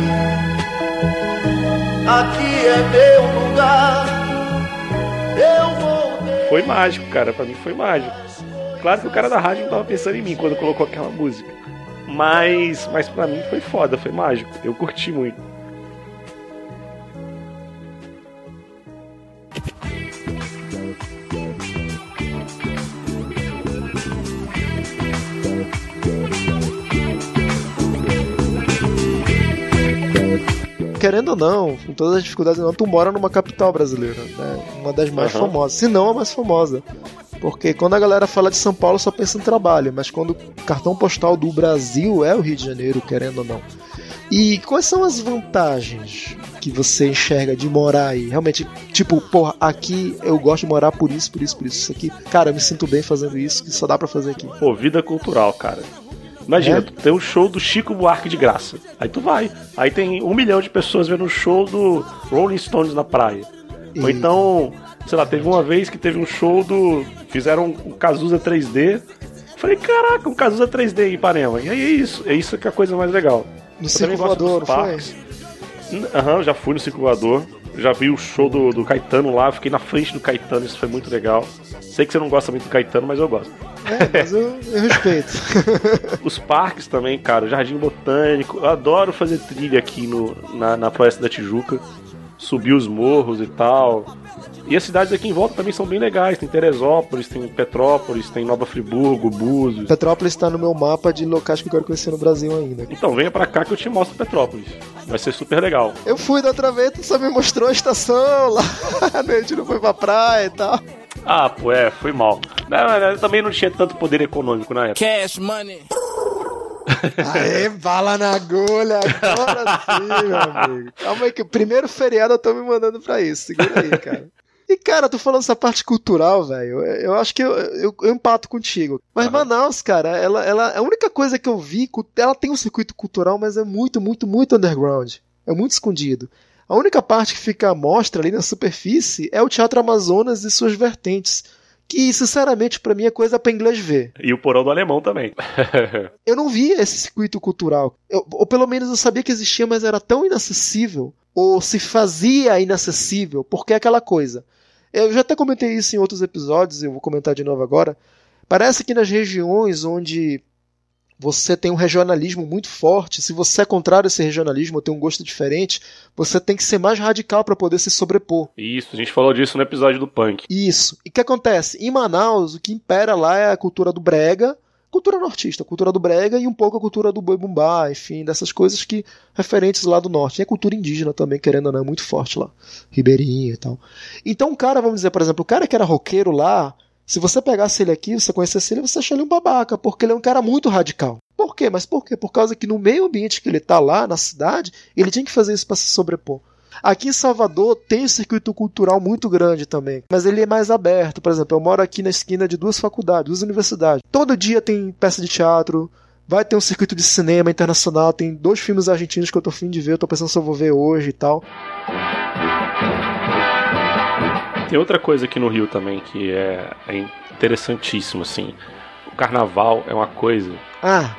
aqui é meu lugar. Eu voltei. Foi mágico, cara, pra mim foi mágico. Claro que o cara da rádio não tava pensando em mim quando colocou aquela música. Mas, mas pra mim foi foda, foi mágico. Eu curti muito. Querendo ou não, com todas as dificuldades, não, tu mora numa capital brasileira, né? Uma das mais Aham. famosas, se não a mais famosa. Porque quando a galera fala de São Paulo só pensa em trabalho, mas quando o cartão postal do Brasil é o Rio de Janeiro, querendo ou não. E quais são as vantagens que você enxerga de morar aí? Realmente, tipo, porra, aqui eu gosto de morar por isso, por isso, por isso. Isso aqui, cara, eu me sinto bem fazendo isso, que só dá pra fazer aqui. Pô, vida cultural, cara. Imagina, É? tu tem um show do Chico Buarque de graça. Aí tu vai. Aí tem um milhão de pessoas vendo o show do Rolling Stones na praia. Ou E- então, sei lá, teve uma vez que teve um show do. Fizeram um Cazuza 3D. Falei, caraca, um Cazuza 3D em Ipanema. E aí é isso. É isso que é a coisa mais legal. No Eu Circo Voador, foi? Aham, já fui no Circo Voador. Já vi o show do, do Caetano lá, fiquei na frente do Caetano, isso foi muito legal. Sei que você não gosta muito do Caetano, mas eu gosto. É, mas eu, eu respeito. *laughs* Os parques também, cara, o Jardim Botânico. Eu adoro fazer trilha aqui no, na, na Floresta da Tijuca. Subir os morros e tal. E as cidades aqui em volta também são bem legais. Tem Teresópolis, tem Petrópolis, tem Nova Friburgo, Búzios. Petrópolis tá no meu mapa de locais que eu quero conhecer no Brasil ainda. Então venha pra cá que eu te mostro Petrópolis. Vai ser super legal. Eu fui da outra vez, tu só me mostrou a estação lá. *laughs* A gente não foi pra praia e tal. Ah, pô, é, foi mal. Não, não, eu também não tinha tanto poder econômico na época. Cash money. Aê, bala na agulha, agora sim, meu amigo. Calma aí, que o primeiro feriado eu tô me mandando pra isso. Segura aí, cara. E, cara, tu falando essa parte cultural, velho, eu, acho que eu, eu, eu empato contigo. Mas Manaus, cara, ela, ela, a única coisa que eu vi, ela tem um circuito cultural, mas é muito, muito, muito underground. É muito escondido. A única parte que fica à mostra ali na superfície é o Teatro Amazonas e suas vertentes. Que, sinceramente, pra mim é coisa pra inglês ver. E o porão do alemão também. *laughs* Eu não via esse circuito cultural. Eu- ou pelo menos eu sabia que existia, mas era tão inacessível. Ou se fazia inacessível, porque é aquela coisa. Eu já até comentei isso em outros episódios, eu vou comentar de novo agora. Parece que nas regiões onde você tem um regionalismo muito forte, se você é contrário a esse regionalismo, ou tem um gosto diferente, você tem que ser mais radical para poder se sobrepor. Isso, a gente falou disso no episódio do punk. Isso. E o que acontece? Em Manaus, o que impera lá é a cultura do brega, cultura nortista, cultura do brega e um pouco a cultura do boi bumbá, enfim, dessas coisas que referentes lá do norte. E a cultura indígena também, querendo ou não, é muito forte lá. Ribeirinha e tal. Então, o cara, vamos dizer, por exemplo, o cara que era roqueiro lá, se você pegasse ele aqui, você conhecesse ele, você acharia ele um babaca, porque ele é um cara muito radical. Por quê? Mas por quê? Por causa que no meio ambiente que ele tá lá, na cidade, ele tinha que fazer isso para se sobrepor. Aqui em Salvador tem um circuito cultural muito grande também, mas ele é mais aberto. Por exemplo, eu moro aqui na esquina de duas faculdades, duas universidades. Todo dia tem peça de teatro, vai ter um circuito de cinema internacional, tem dois filmes argentinos que eu tô afim de ver, eu tô pensando se eu vou ver hoje e tal. Tem outra coisa aqui no Rio também que é, é interessantíssimo, assim. carnaval é uma coisa. Ah,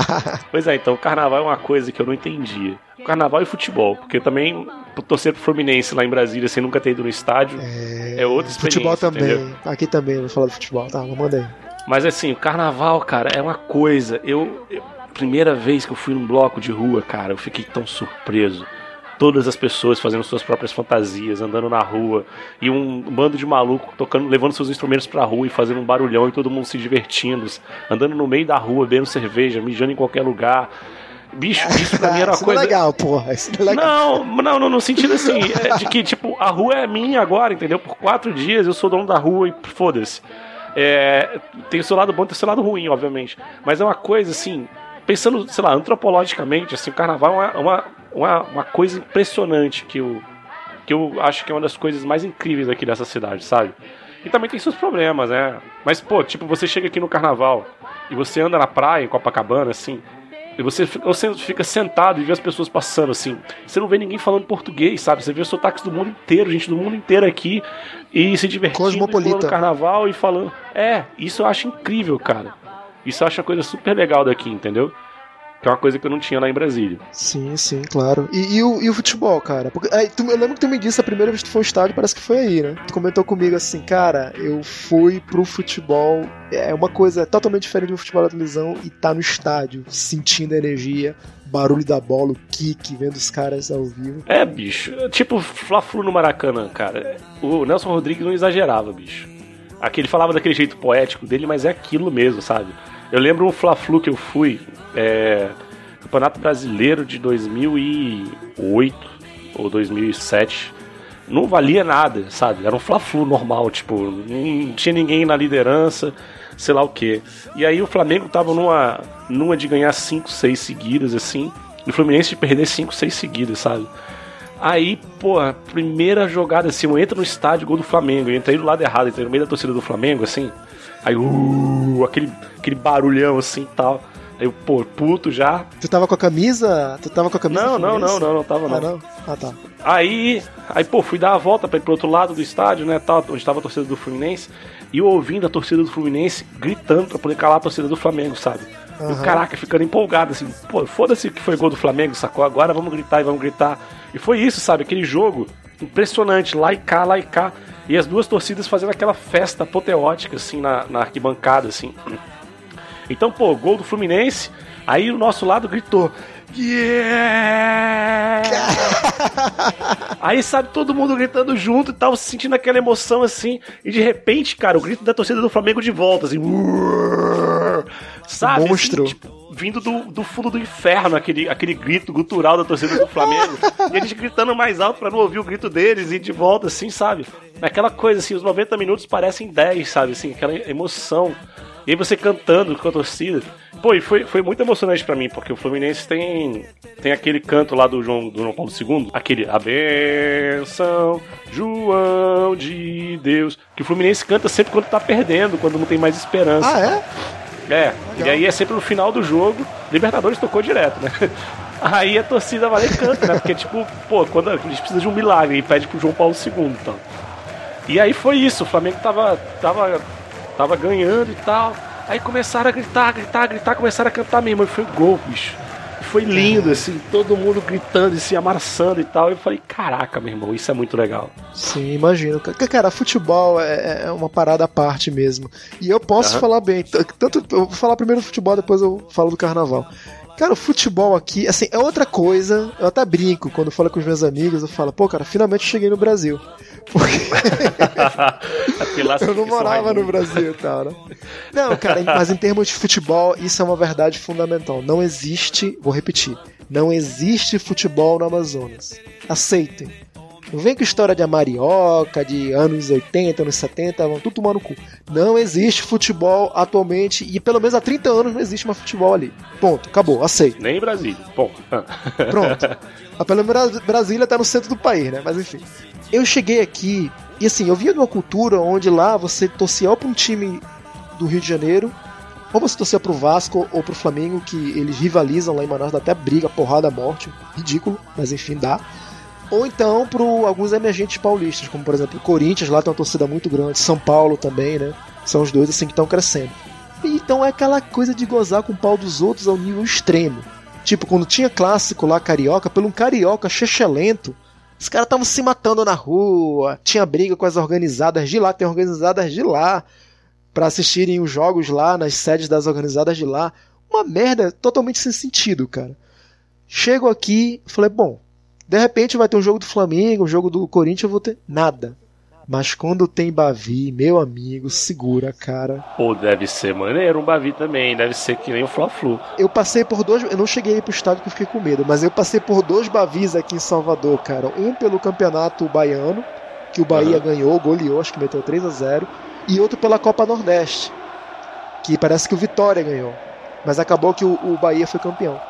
*laughs* Pois é, então o carnaval é uma coisa que eu não entendia. Carnaval e futebol, porque também torcer pro Fluminense lá em Brasília sem nunca ter ido no estádio é, outra experiência. futebol também. entendeu? Aqui também, vou falar do futebol. Tá, manda aí. Mas assim, o carnaval, cara, é uma coisa. Eu, eu- primeira vez que eu fui num bloco de rua, cara, eu fiquei tão surpreso. Todas as pessoas fazendo suas próprias fantasias, andando na rua, e um bando de maluco tocando, levando seus instrumentos pra rua e fazendo um barulhão e todo mundo se divertindo, andando no meio da rua, bebendo cerveja, mijando em qualquer lugar. Bicho, isso pra mim era uma não coisa. é legal, porra. Isso não é legal. Não, não, não, no sentido assim, é de que, tipo, a rua é minha agora, entendeu? Por quatro dias eu sou dono da rua e foda-se. É, tem o seu lado bom e tem o seu lado ruim, obviamente. Mas é uma coisa assim, pensando, sei lá, antropologicamente, assim, o carnaval é uma, uma, uma, uma coisa impressionante que eu, que eu acho que é uma das coisas mais incríveis aqui dessa cidade, sabe? E também tem seus problemas, né? Mas, pô, tipo, você chega aqui no carnaval e você anda na praia, em Copacabana, assim, e você, você fica sentado e vê as pessoas passando, assim. Você não vê ninguém falando português, sabe? Você vê os sotaques do mundo inteiro, gente do mundo inteiro aqui, e se divertindo, Cosmopolita. falando carnaval e falando. É, isso eu acho incrível, cara. Isso eu acho uma coisa super legal daqui, entendeu? Que é uma coisa que eu não tinha lá em Brasília. Sim, sim, claro. E, e o, e o futebol, cara? Porque, aí, tu- eu lembro que tu me disse a primeira vez que tu foi ao estádio, parece que foi aí, né? Tu comentou comigo assim, cara, eu fui pro futebol. É uma coisa totalmente diferente do futebol da televisão e tá no estádio, sentindo a energia, barulho da bola, o kick, vendo os caras ao vivo. É, bicho. Tipo Fla-Flu no Maracanã, cara. O Nelson Rodrigues não exagerava, bicho. Aqui ele falava daquele jeito poético dele, mas é aquilo mesmo, sabe? Eu lembro um Fla-Flu que eu fui, é, Campeonato Brasileiro de 2008 ou 2007. Não valia nada, sabe? Era um Fla-Flu normal, tipo, não tinha ninguém na liderança, sei lá o quê. E aí o Flamengo tava numa, numa de ganhar 5, 6 seguidas, assim, e o Fluminense de perder 5, 6 seguidas, sabe? Aí, pô, primeira jogada assim, eu entro no estádio, gol do Flamengo. Eu entrei do lado errado, entrei no meio da torcida do Flamengo, assim. Aí, uh, aquele, aquele barulhão assim e tal. Aí eu, pô, puto já. Tu tava com a camisa? Tu tava com a camisa? Não, não, não, não, não tava Ah, não. não? Ah, tá. Aí, aí, pô, fui dar a volta pra ir pro outro lado do estádio, né, tal, onde estava a torcida do Fluminense, e eu ouvindo a torcida do Fluminense gritando pra poder calar a torcida do Flamengo, sabe? E o caraca, ficando empolgado, assim, pô, foda-se que foi gol do Flamengo, sacou? Agora vamos gritar e vamos gritar. E foi isso, sabe? Aquele jogo impressionante, lá e cá, lá e cá. E as duas torcidas fazendo aquela festa apoteótica, assim, na, na arquibancada, assim. Então, pô, gol do Fluminense, aí o nosso lado gritou. Yeah! *laughs* Aí, sabe, todo mundo gritando junto e tal, sentindo aquela emoção assim. E de repente, cara, o grito da torcida do Flamengo de volta, assim. Sabe? Monstro. Assim, tipo, vindo do, do fundo do inferno, aquele, aquele grito gutural da torcida do Flamengo. *laughs* e a gente gritando mais alto pra não ouvir o grito deles e de volta, assim, sabe? Aquela coisa, assim, os 90 minutos parecem 10, sabe? Assim, aquela emoção. E aí você cantando com a torcida. Pô, e foi, foi muito emocionante pra mim, porque o Fluminense tem, tem aquele canto lá do João, do João Paulo II, aquele A benção, João de Deus, que o Fluminense canta sempre quando tá perdendo, quando não tem mais esperança. Ah, é? É, e aí é sempre no final do jogo, Libertadores tocou direto, né? *laughs* Aí a torcida vai e canta, né? Porque, tipo, pô, quando a gente precisa de um milagre e pede pro João Paulo II, então. E aí foi isso, o Flamengo tava, tava, tava ganhando e tal. Aí começaram a gritar, gritar, gritar, começaram a cantar mesmo. E foi gol, bicho. Foi lindo, assim, todo mundo gritando e se amarçando e tal. E eu falei, caraca, meu irmão, isso é muito legal. Sim, imagino. Ca- Cara, futebol é, é uma parada à parte mesmo. E eu posso Aham. falar bem. Tanto, eu vou falar primeiro do futebol, depois eu falo do carnaval. Cara, o futebol aqui, assim, é outra coisa. Eu até brinco quando falo com os meus amigos. Eu falo, pô, cara, finalmente cheguei no Brasil. *laughs* *laughs* Eu não morava no Brasil e tal, né? Não, cara, mas em termos de futebol, isso é uma verdade fundamental. Não existe, vou repetir, não existe futebol no Amazonas. Aceitem. Não vem com história de amarioca, de anos 80, anos 70, vão tudo tomar no cu. Não existe futebol atualmente, e pelo menos há 30 anos não existe mais futebol ali. Ponto, acabou, aceito. Nem em Brasília. Bom. *laughs* Pronto. Ah, Pelo menos Brasília tá no centro do país, né? Mas enfim. Eu cheguei aqui e assim, eu via de uma cultura onde lá você torcia ou pra um time do Rio de Janeiro, ou você torcia pro Vasco ou pro Flamengo, que eles rivalizam lá em Manaus, dá até briga, porrada, morte. Ridículo, mas enfim, dá. Ou então pro alguns emergentes paulistas, como por exemplo o Corinthians, lá tem uma torcida muito grande, São Paulo também, né? São os dois assim que estão crescendo. Então é aquela coisa de gozar com o pau dos outros ao nível extremo. Tipo, quando tinha clássico lá carioca, pelo um carioca chechelento, os caras estavam se matando na rua, tinha briga com as organizadas de lá, tem organizadas de lá, para assistirem os jogos lá nas sedes das organizadas de lá. Uma merda totalmente sem sentido, cara. Chego aqui, falei, bom, de repente vai ter um jogo do Flamengo, um jogo do Corinthians, eu vou ter nada. Mas quando tem Bavi, meu amigo, segura, cara. Pô, deve ser maneiro um Bavi também, deve ser que nem o Fla-Flu. Eu passei por dois, eu não cheguei aí pro estádio porque eu fiquei com medo, mas eu passei por dois Bavis aqui em Salvador, cara. Um pelo Campeonato Baiano, que o Bahia Aham. ganhou, goleou, acho que meteu 3 a 0 e outro pela Copa Nordeste, que parece que o Vitória ganhou. Mas acabou que o, o Bahia foi campeão.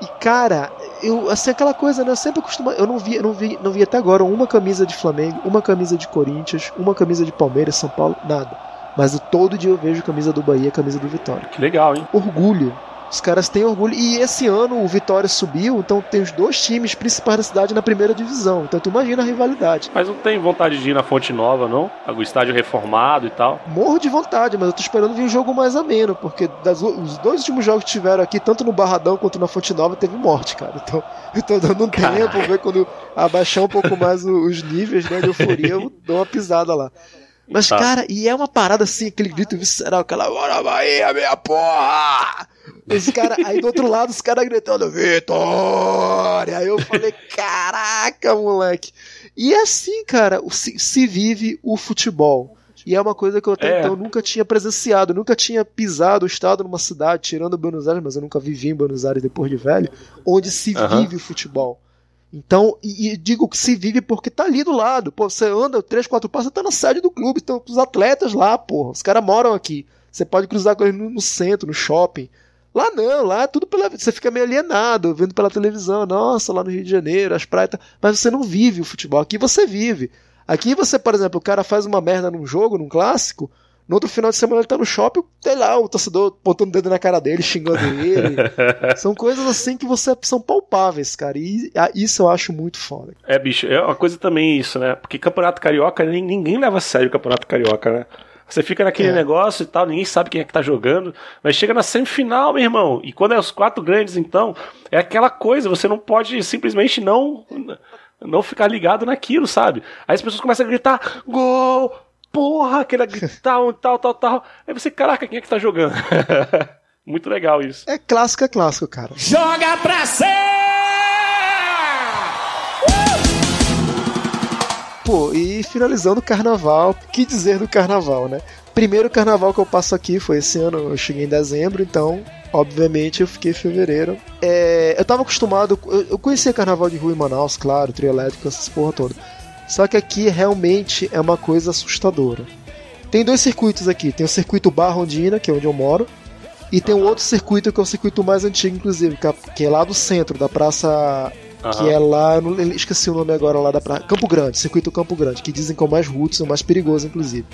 E cara, eu assim aquela coisa, né? Eu sempre costumo, eu não vi, não vi, não vi até agora uma camisa de Flamengo, uma camisa de Corinthians, uma camisa de Palmeiras, São Paulo, nada. Mas todo dia eu vejo camisa do Bahia, camisa do Vitória. Que legal, hein? Orgulho. Os caras têm orgulho. E esse ano o Vitória subiu, então tem os dois times principais da cidade na primeira divisão. Então tu imagina a rivalidade. Mas não tem vontade de ir na Fonte Nova, não? O estádio reformado e tal. Morro de vontade, mas eu tô esperando vir um jogo mais ameno, porque das, os dois últimos jogos que tiveram aqui, tanto no Barradão quanto na Fonte Nova, teve morte, cara. Então *laughs* eu tô dando um tempo, ver quando abaixar um pouco mais os níveis né, de euforia, eu dou uma pisada lá. Mas, Tá. cara, e é uma parada assim, aquele grito visceral, aquela Bora Bahia, minha porra! Os cara, aí do outro lado, os caras gritando, Vitória! Aí eu falei, caraca, moleque! E é assim, cara, se, se vive o futebol. E é uma coisa que eu até É. então nunca tinha presenciado, nunca tinha pisado, estado numa cidade, tirando Buenos Aires, mas eu nunca vivi em Buenos Aires depois de velho, onde se Aham. vive o futebol. Então, e, e digo que se vive porque tá ali do lado. Pô, você anda três, quatro passos, você tá na sede do clube, estão os atletas lá, porra. Os caras moram aqui. Você pode cruzar com eles no, no centro, no shopping. Lá não, lá é tudo pela. Você fica meio alienado, vendo pela televisão. Nossa, lá no Rio de Janeiro, as praias. Mas você não vive o futebol. Aqui você vive. Aqui você, por exemplo, o cara faz uma merda num jogo, num clássico. No outro final de semana ele tá no shopping, sei lá, o torcedor botando o dedo na cara dele, xingando ele. *laughs* São coisas assim que você são palpáveis, cara. E ah, isso eu acho muito foda. É, bicho, é uma coisa também isso, né? Porque Campeonato Carioca, ninguém leva a sério o Campeonato Carioca, né? Você fica naquele É. negócio e tal, ninguém sabe quem é que tá jogando, mas chega na semifinal, meu irmão. E quando é os quatro grandes, então, é aquela coisa, você não pode simplesmente não não ficar ligado naquilo, sabe? Aí as pessoas começam a gritar: "Gol!" Porra, aquele tal, tal, tal, tal. Aí você, caraca, quem é que tá jogando? *laughs* Muito legal isso. É clássico, é clássico, cara. Joga pra cima! Pô, e finalizando o carnaval, que dizer do carnaval, né? Primeiro carnaval que eu passo aqui foi esse ano, eu cheguei em dezembro, então, obviamente, eu fiquei em fevereiro. É, eu tava acostumado, eu, eu conhecia carnaval de rua em Manaus, claro, trio elétrico, essas porra toda. Só que aqui realmente é uma coisa assustadora. Tem dois circuitos aqui, tem o circuito Barra Ondina, que é onde eu moro, e tem um outro circuito que é o circuito mais antigo, inclusive, que é- que é lá do centro, da Praça que Aham. é lá, eu não esqueci o nome agora lá da praia, Campo Grande, circuito Campo Grande, que dizem que é o mais roots, é o mais perigoso, inclusive.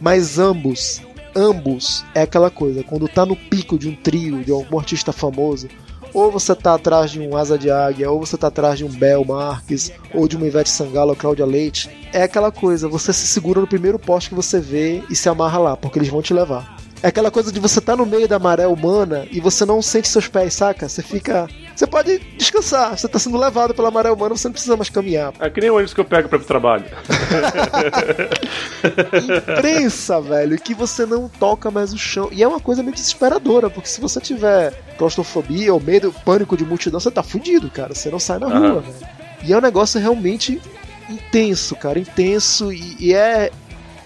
Mas ambos, ambos é aquela coisa, quando tá no pico de um trio, de algum artista famoso, ou você tá atrás de um Asa de Águia, ou você tá atrás de um Bel Marques, ou de uma Ivete Sangalo ou Cláudia Leite, é aquela coisa, você se segura no primeiro poste que você vê e se amarra lá, porque eles vão te levar. É aquela coisa de você tá no meio da maré humana e você não sente seus pés, saca? Você fica. Você pode descansar, você tá sendo levado pela maré humana, você não precisa mais caminhar. É que nem o ônibus que eu pego pra ir pro trabalho. *laughs* Imprensa, velho, que você não toca mais o chão. E é uma coisa meio desesperadora, porque se você tiver claustrofobia ou medo, pânico de multidão, você tá fudido, cara. Você não sai na rua, velho. E é um negócio realmente intenso, cara, intenso e, e é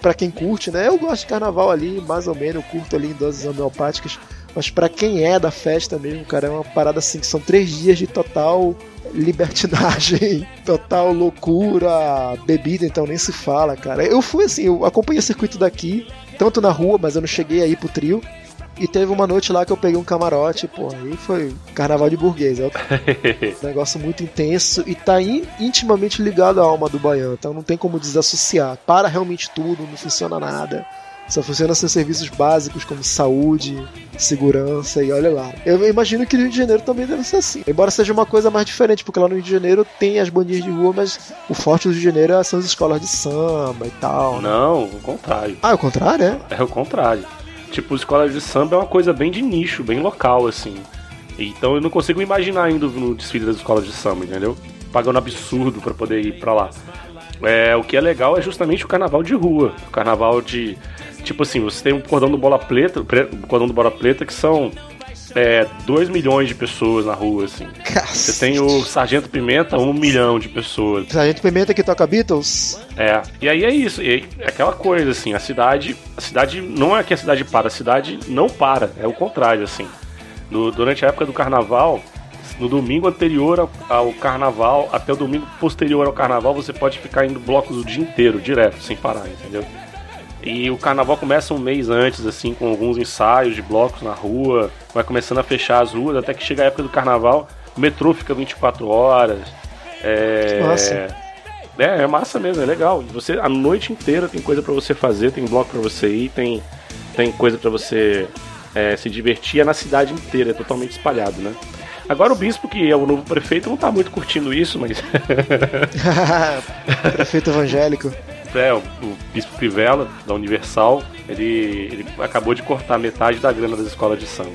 Pra quem curte, né? Eu gosto de carnaval ali, mais ou menos, eu curto ali em doses homeopáticas, mas pra quem é da festa mesmo, cara, é uma parada assim que são três dias de total libertinagem, *laughs* total loucura, bebida, então nem se fala, cara. Eu fui assim, eu acompanhei o circuito daqui, tanto na rua, mas eu não cheguei aí pro trio. E teve uma noite lá que eu peguei um camarote, pô, aí foi carnaval de burguês. É um *laughs* negócio muito intenso e tá in- intimamente ligado à alma do baiano, então não tem como desassociar. Para realmente tudo, não funciona nada. Só funciona seus serviços básicos como saúde, segurança e olha lá. Eu imagino que no Rio de Janeiro também deve ser assim. Embora seja uma coisa mais diferente, porque lá no Rio de Janeiro tem as bandinhas de rua, mas o forte do Rio de Janeiro são as escolas de samba e tal. né? Não, o contrário. Ah, é o contrário, é? É o contrário. tipo, escola de samba é uma coisa bem de nicho, bem local, assim. Então eu não consigo imaginar indo no desfile das escolas de samba, entendeu? Pagando absurdo para poder ir para lá. É, o que é legal é justamente o carnaval de rua. O carnaval de. Tipo assim, você tem um cordão do bola preta, cordão do bola preta que são 2 é, milhões de pessoas na rua, assim. Cacete. Você tem o Sargento Pimenta, 1 um milhão de pessoas. Sargento Pimenta que toca Beatles? É, e aí é isso, é aquela coisa, assim, a cidade. A cidade não é que a cidade para, a cidade não para, é o contrário, assim. No, durante a época do carnaval, no domingo anterior ao, ao, carnaval, até o domingo posterior ao carnaval, você pode ficar indo blocos o dia inteiro, direto, sem parar, entendeu? E o carnaval começa um mês antes, assim, com alguns ensaios de blocos na rua, vai começando a fechar as ruas, até que chega a época do carnaval, o metrô fica 24 horas. É. Nossa. É, é massa mesmo, é legal. Você a noite inteira tem coisa para você fazer, tem bloco para você ir, tem, tem coisa para você é, se divertir, é na cidade inteira, é totalmente espalhado, né? Agora o bispo, que é o novo prefeito, não tá muito curtindo isso, mas. *laughs* *laughs* prefeito evangélico. É, o, o bispo Crivella, da Universal, ele, ele acabou de cortar metade da grana das escolas de samba.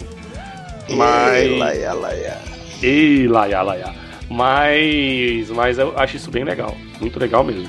Mas. Ei, laia, laia. Ei, laia, laia. Mas, mas eu acho isso bem legal. Muito legal mesmo.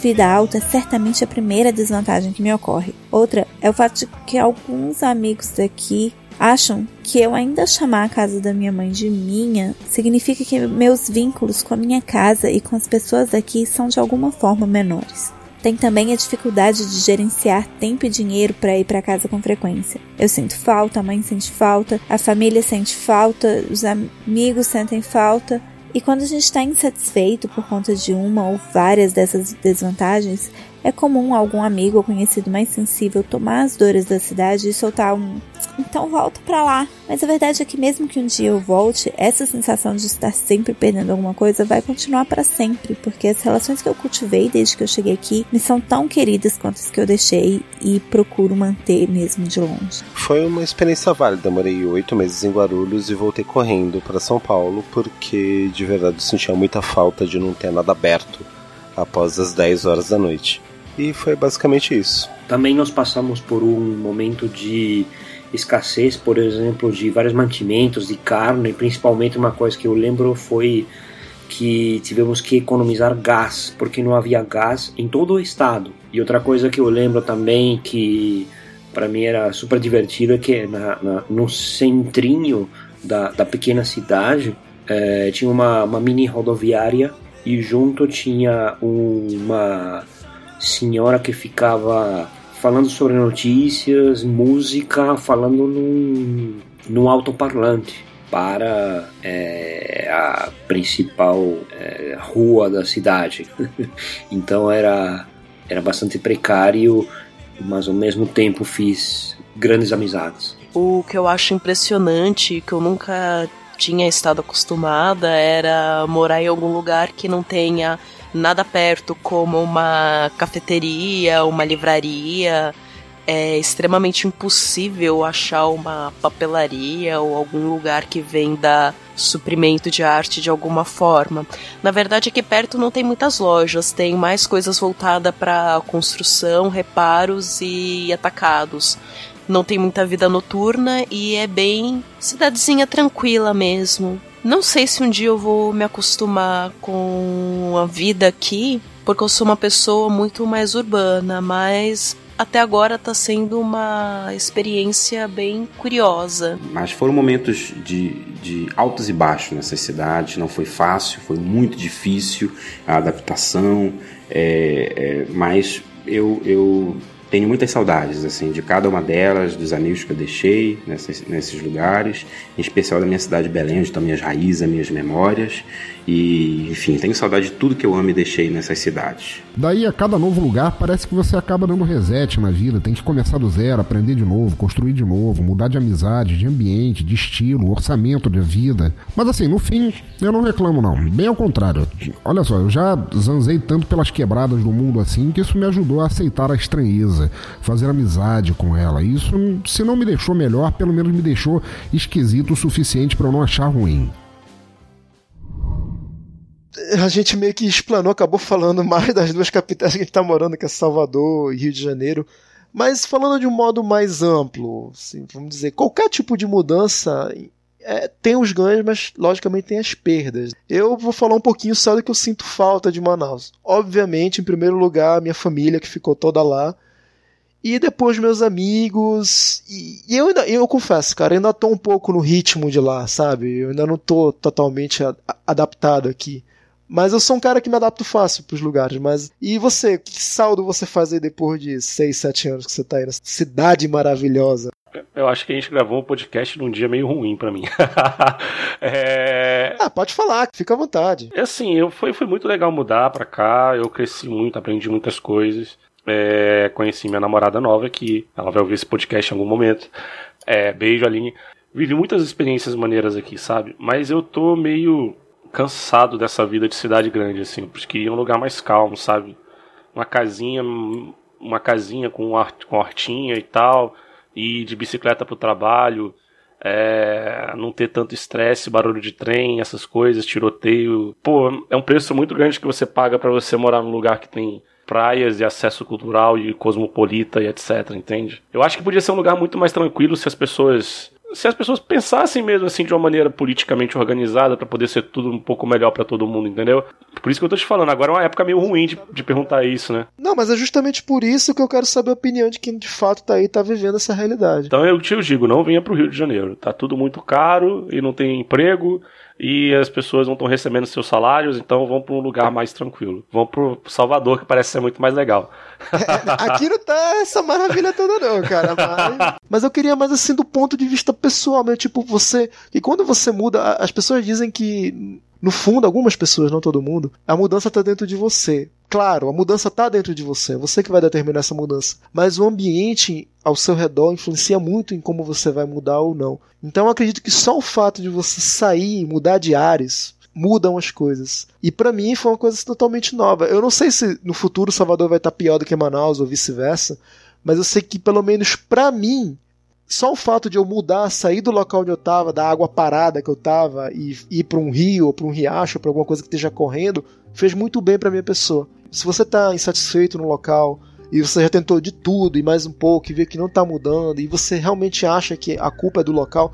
Vida alto é certamente a primeira desvantagem que me ocorre. Outra é o fato de que alguns amigos daqui acham que eu ainda chamar a casa da minha mãe de minha significa que meus vínculos com a minha casa e com as pessoas daqui são de alguma forma menores. Tem também a dificuldade de gerenciar tempo e dinheiro para ir para casa com frequência. Eu sinto falta, a mãe sente falta, a família sente falta, os amigos sentem falta e quando a gente está insatisfeito por conta de uma ou várias dessas desvantagens, é comum algum amigo ou conhecido mais sensível tomar as dores da cidade e soltar um então volto para lá. Mas a verdade é que mesmo que um dia eu volte, essa sensação de estar sempre perdendo alguma coisa vai continuar para sempre, porque as relações que eu cultivei desde que eu cheguei aqui me são tão queridas quanto as que eu deixei e procuro manter mesmo de longe. Foi uma experiência válida. Morei oito meses em Guarulhos e voltei correndo para São Paulo porque de verdade sentia muita falta de não ter nada aberto após as 10 horas da noite. E foi basicamente isso. Também nós passamos por um momento de escassez, por exemplo, de vários mantimentos, de carne, principalmente uma coisa que eu lembro foi que tivemos que economizar gás, porque não havia gás em todo o estado. E outra coisa que eu lembro também que para mim era super divertido é que na, na, no centrinho da, da pequena cidade é, tinha uma, uma mini rodoviária e junto tinha uma senhora que ficava falando sobre notícias, música, falando num, num altoparlante para é, a principal é, rua da cidade. *laughs* então era, era bastante precário, mas ao mesmo tempo fiz grandes amizades. O que eu acho impressionante, que eu nunca tinha estado acostumada, era morar em algum lugar que não tenha nada perto, como uma cafeteria, uma livraria. É extremamente impossível achar uma papelaria ou algum lugar que venda suprimento de arte de alguma forma. Na verdade, aqui perto não tem muitas lojas, tem mais coisas voltadas para construção, reparos e atacados. Não tem muita vida noturna e é bem cidadezinha tranquila mesmo. Não sei se um dia eu vou me acostumar com a vida aqui, porque eu sou uma pessoa muito mais urbana, mas até agora está sendo uma experiência bem curiosa. Mas foram momentos de, de altos e baixos nessas cidades, não foi fácil, foi muito difícil a adaptação, é, é, mas eu, eu tenho muitas saudades assim de cada uma delas, dos amigos que eu deixei nesses, lugares, em especial da minha cidade de Belém, onde estão minhas raízes, minhas memórias. E, enfim, tenho saudade de tudo que eu amo e deixei nessas cidades. Daí, a cada novo lugar, parece que você acaba dando reset na vida, tem que começar do zero, aprender de novo, construir de novo, mudar de amizade, de ambiente, de estilo, orçamento de vida. Mas assim, no fim, eu não reclamo não. Bem ao contrário. Olha só, eu já zanzei tanto pelas quebradas do mundo assim que isso me ajudou a aceitar a estranheza, fazer amizade com ela. Isso, se não me deixou melhor, pelo menos me deixou esquisito o suficiente para eu não achar ruim a gente meio que explanou, acabou falando mais das duas capitais que a gente está morando, que é Salvador e Rio de Janeiro. Mas falando de um modo mais amplo, assim, vamos dizer, qualquer tipo de mudança é, tem os ganhos, mas logicamente tem as perdas. Eu vou falar um pouquinho só do que eu sinto falta de Manaus. Obviamente, em primeiro lugar, minha família que ficou toda lá. E depois meus amigos. E, e eu ainda, eu confesso, cara, eu ainda tô um pouco no ritmo de lá, sabe? Eu ainda não tô totalmente a, a, adaptado aqui. Mas eu sou um cara que me adapto fácil pros lugares. Mas e você? Que saldo você faz aí depois de 6, 7 anos que você tá aí nessa cidade maravilhosa? Eu acho que a gente gravou um podcast num dia meio ruim para mim. *laughs* é... Ah, pode falar, fica à vontade. É assim, eu, foi, foi muito legal mudar pra cá, eu cresci muito, aprendi muitas coisas. É, conheci minha namorada nova que ela vai ouvir esse podcast em algum momento. É, beijo, Aline. Vivi muitas experiências maneiras aqui, sabe? Mas eu tô meio cansado dessa vida de cidade grande, assim. Porque queria um lugar mais calmo, sabe? Uma casinha, uma casinha com, com hortinha e tal, e de bicicleta pro trabalho, é, não ter tanto estresse, barulho de trem, essas coisas, tiroteio. Pô, é um preço muito grande que você paga para você morar num lugar que tem praias e acesso cultural e cosmopolita e etc, entende? Eu acho que podia ser um lugar muito mais tranquilo se as pessoas se as pessoas pensassem mesmo assim de uma maneira politicamente organizada para poder ser tudo um pouco melhor para todo mundo, entendeu? Por isso que eu tô te falando, agora é uma época meio ruim de, de, perguntar isso, né? Não, mas é justamente por isso que eu quero saber a opinião de quem de fato tá aí tá vivendo essa realidade. Então eu te digo, não venha pro Rio de Janeiro. Tá tudo muito caro e não tem emprego e as pessoas não estão recebendo seus salários, então vão para um lugar mais tranquilo. Vão para Salvador, que parece ser muito mais legal. É, aqui não tá essa maravilha toda, não, cara. Mas... mas eu queria mais assim do ponto de vista pessoal, meu, tipo, você. E quando você muda, as pessoas dizem que. No fundo, algumas pessoas, não todo mundo, a mudança está dentro de você. Claro, a mudança está dentro de você, você que vai determinar essa mudança. Mas o ambiente ao seu redor influencia muito em como você vai mudar ou não. Então eu acredito que só o fato de você sair, mudar de ares, mudam as coisas. E para mim foi uma coisa totalmente nova. Eu não sei se no futuro Salvador vai estar pior do que Manaus ou vice-versa, mas eu sei que pelo menos para mim só o fato de eu mudar, sair do local onde eu estava, da água parada que eu estava e ir para um rio ou para um riacho, para alguma coisa que esteja correndo, fez muito bem para minha pessoa. Se você está insatisfeito no local e você já tentou de tudo e mais um pouco e vê que não está mudando e você realmente acha que a culpa é do local,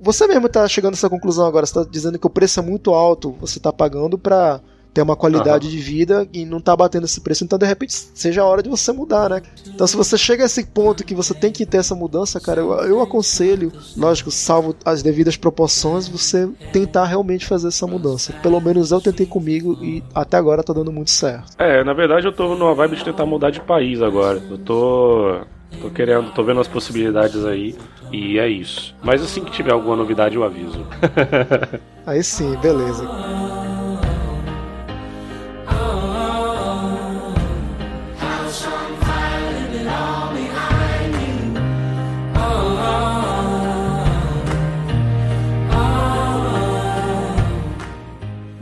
você mesmo está chegando a essa conclusão agora. Você está dizendo que o preço é muito alto, você está pagando para ter uma qualidade uhum. de vida e não tá batendo esse preço, então de repente seja a hora de você mudar, né? Então se você chega a esse ponto que você tem que ter essa mudança, cara, eu, eu aconselho, lógico, salvo as devidas proporções, você tentar realmente fazer essa mudança. Pelo menos eu tentei comigo e até agora tá dando muito certo. É, na verdade eu tô numa vibe de tentar mudar de país agora. Eu tô Tô querendo, tô vendo as possibilidades aí e é isso. Mas assim que tiver alguma novidade eu aviso. *laughs* aí sim, beleza.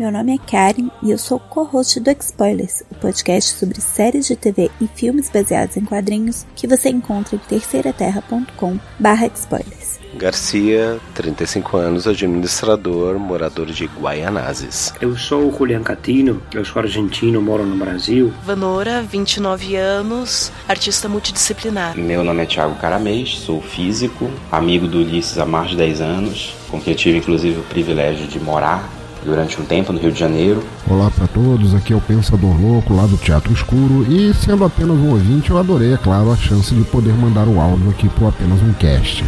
Meu nome é Karen e eu sou co-host do Spoilers, o podcast sobre séries de TV e filmes baseados em quadrinhos que você encontra em terceiraterra.com/spoilers. Garcia, 35 anos, administrador, morador de Guaianazes. Eu sou o Julian Catino, eu sou argentino, moro no Brasil. Vanora, 29 anos, artista multidisciplinar. Meu nome é Thiago Caramês, sou físico, amigo do Ulisses há mais de 10 anos, com quem eu tive inclusive o privilégio de morar durante um tempo no Rio de Janeiro. Olá para todos, aqui é o Pensador Louco, lá do Teatro Escuro. E sendo apenas um ouvinte, eu adorei, é claro, a chance de poder mandar o áudio aqui pro apenas um cast.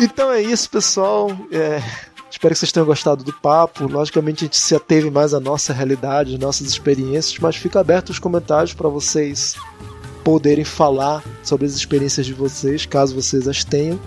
Então é isso, pessoal. É, Espero que vocês tenham gostado do papo. Logicamente, a gente se ateve mais à nossa realidade, às nossas experiências, mas fica aberto os comentários para vocês poderem falar sobre as experiências de vocês, caso vocês as tenham.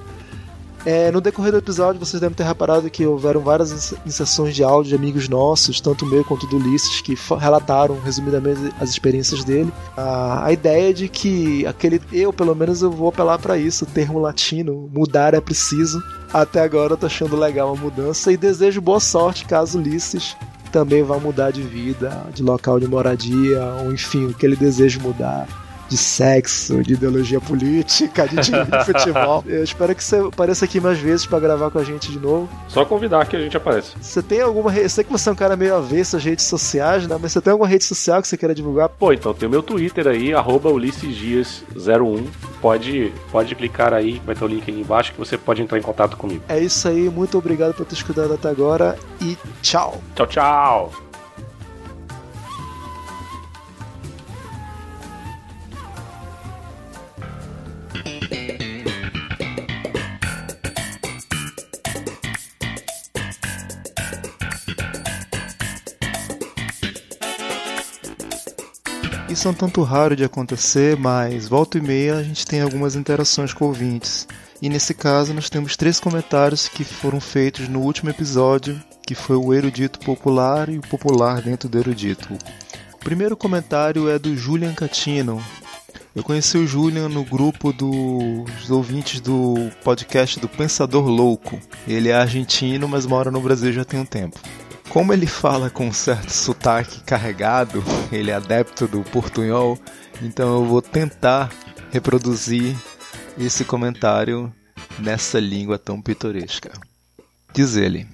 É, no decorrer do episódio, vocês devem ter reparado que houveram várias inserções de áudio de amigos nossos, tanto meu quanto do Ulisses, que relataram resumidamente as experiências dele. A, a ideia é de que aquele, eu pelo menos eu vou apelar para isso, o termo latino, mudar é preciso. Até agora eu tô achando legal a mudança e desejo boa sorte caso Ulisses também vá mudar de vida, de local de moradia, ou enfim, o que ele deseja mudar de sexo, de ideologia política, de time de *laughs* futebol. Eu espero que você apareça aqui mais vezes para gravar com a gente de novo. Só convidar que a gente aparece. Você tem alguma. Eu sei que você é um cara meio avesso às redes sociais, né? Mas você tem alguma rede social que você queira divulgar? Pô, então tem o meu Twitter aí, arroba UlissesDias01. Pode, pode clicar aí, vai ter o link aí embaixo que você pode entrar em contato comigo. É isso aí, muito obrigado por ter escutado até agora e tchau. Tchau, tchau. É um tanto raro de acontecer, mas volta e meia a gente tem algumas interações com ouvintes. E nesse caso nós temos três comentários que foram feitos no último episódio, que foi o erudito popular e o popular dentro do erudito. O primeiro comentário é do Julian Catino. Eu conheci o Julian no grupo dos ouvintes do podcast do Pensador Louco. Ele é argentino, mas mora no Brasil já tem um tempo. Como ele fala com um certo sotaque carregado, ele é adepto do portunhol, então eu vou tentar reproduzir esse comentário nessa língua tão pitoresca. Diz ele: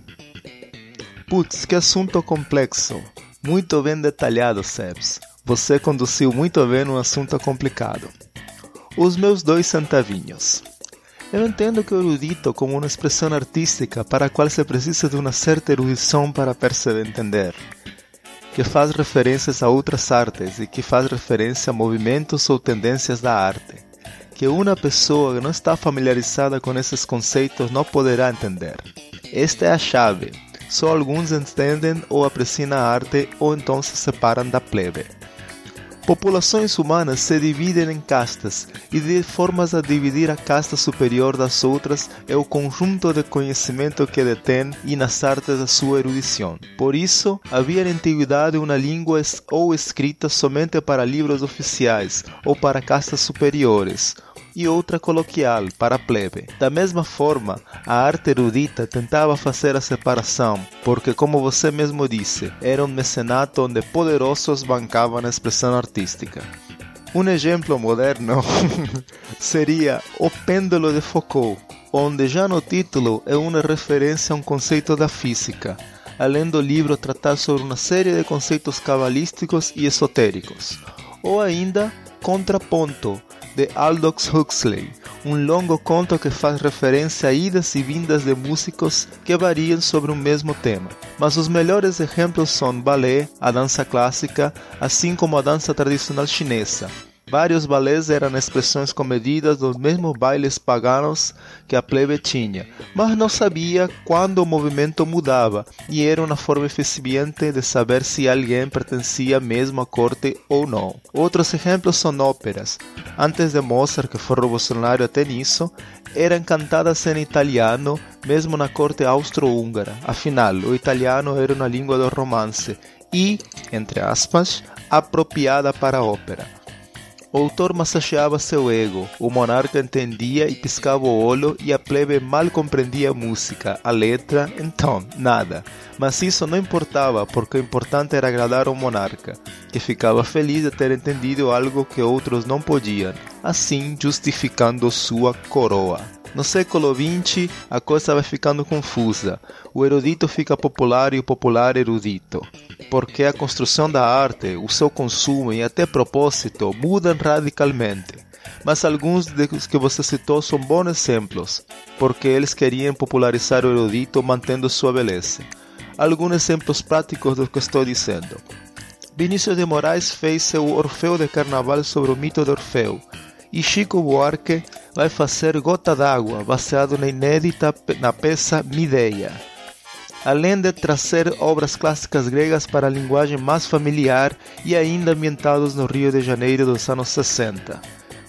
Putz, que assunto complexo. Muito bem detalhado, Sebs. Você conduziu muito bem um assunto complicado. Os meus dois centavinhos. Eu entendo que o erudito como uma expressão artística para a qual se precisa de uma certa erudição para perceber entender, que faz referências a outras artes e que faz referência a movimentos ou tendências da arte, que uma pessoa que não está familiarizada com esses conceitos não poderá entender. Esta é a chave. Só alguns entendem ou apreciam a arte ou então se separam da plebe. Populações humanas se dividem em castas, e de formas a dividir a casta superior das outras é o conjunto de conhecimento que detém e nas artes a sua erudição. Por isso, havia na antiguidade uma língua ou escrita somente para livros oficiais ou para castas superiores, e outra coloquial para a plebe. Da mesma forma, a arte erudita tentava fazer a separação, porque, como você mesmo disse, era um mecenato onde poderosos bancavam a expressão artística. Um exemplo moderno *laughs* seria O Pêndulo de Foucault, onde já no título é uma referência a um conceito da física, além do livro tratar sobre uma série de conceitos cabalísticos e esotéricos. Ou ainda Contraponto, de Aldous Huxley, um longo conto que faz referência a idas e vindas de músicos que variam sobre o mesmo tema. Mas os melhores exemplos são ballet, a dança clássica, assim como a dança tradicional chinesa. Vários balés eram expressões comedidas dos mesmos bailes paganos que a plebe tinha, mas não sabia quando o movimento mudava e era uma forma eficiente de saber se alguém pertencia mesmo à corte ou não. Outros exemplos são óperas. Antes de Mozart, que foi revolucionário até nisso, eram cantadas em italiano, mesmo na corte austro-húngara. Afinal, o italiano era uma língua do romance e, entre aspas, apropriada para a ópera. O autor massageava seu ego, o monarca entendia e piscava o olho e a plebe mal compreendia a música, a letra, então, nada. Mas isso não importava, porque o importante era agradar ao monarca, que ficava feliz de ter entendido algo que outros não podiam, assim justificando sua coroa. No século XX, a coisa vai ficando confusa. O erudito fica popular e o popular erudito. Porque a construção da arte, o seu consumo e até propósito mudam radicalmente. Mas alguns dos que você citou são bons exemplos, porque eles queriam popularizar o erudito mantendo sua beleza. Alguns exemplos práticos do que estou dizendo. Vinícius de Moraes fez seu Orfeu de Carnaval sobre o mito de Orfeu, e Chico Buarque vai fazer Gota d'Água, baseado na inédita na peça Mideia. Além de trazer obras clássicas gregas para a linguagem mais familiar e ainda ambientados no Rio de Janeiro dos anos 60.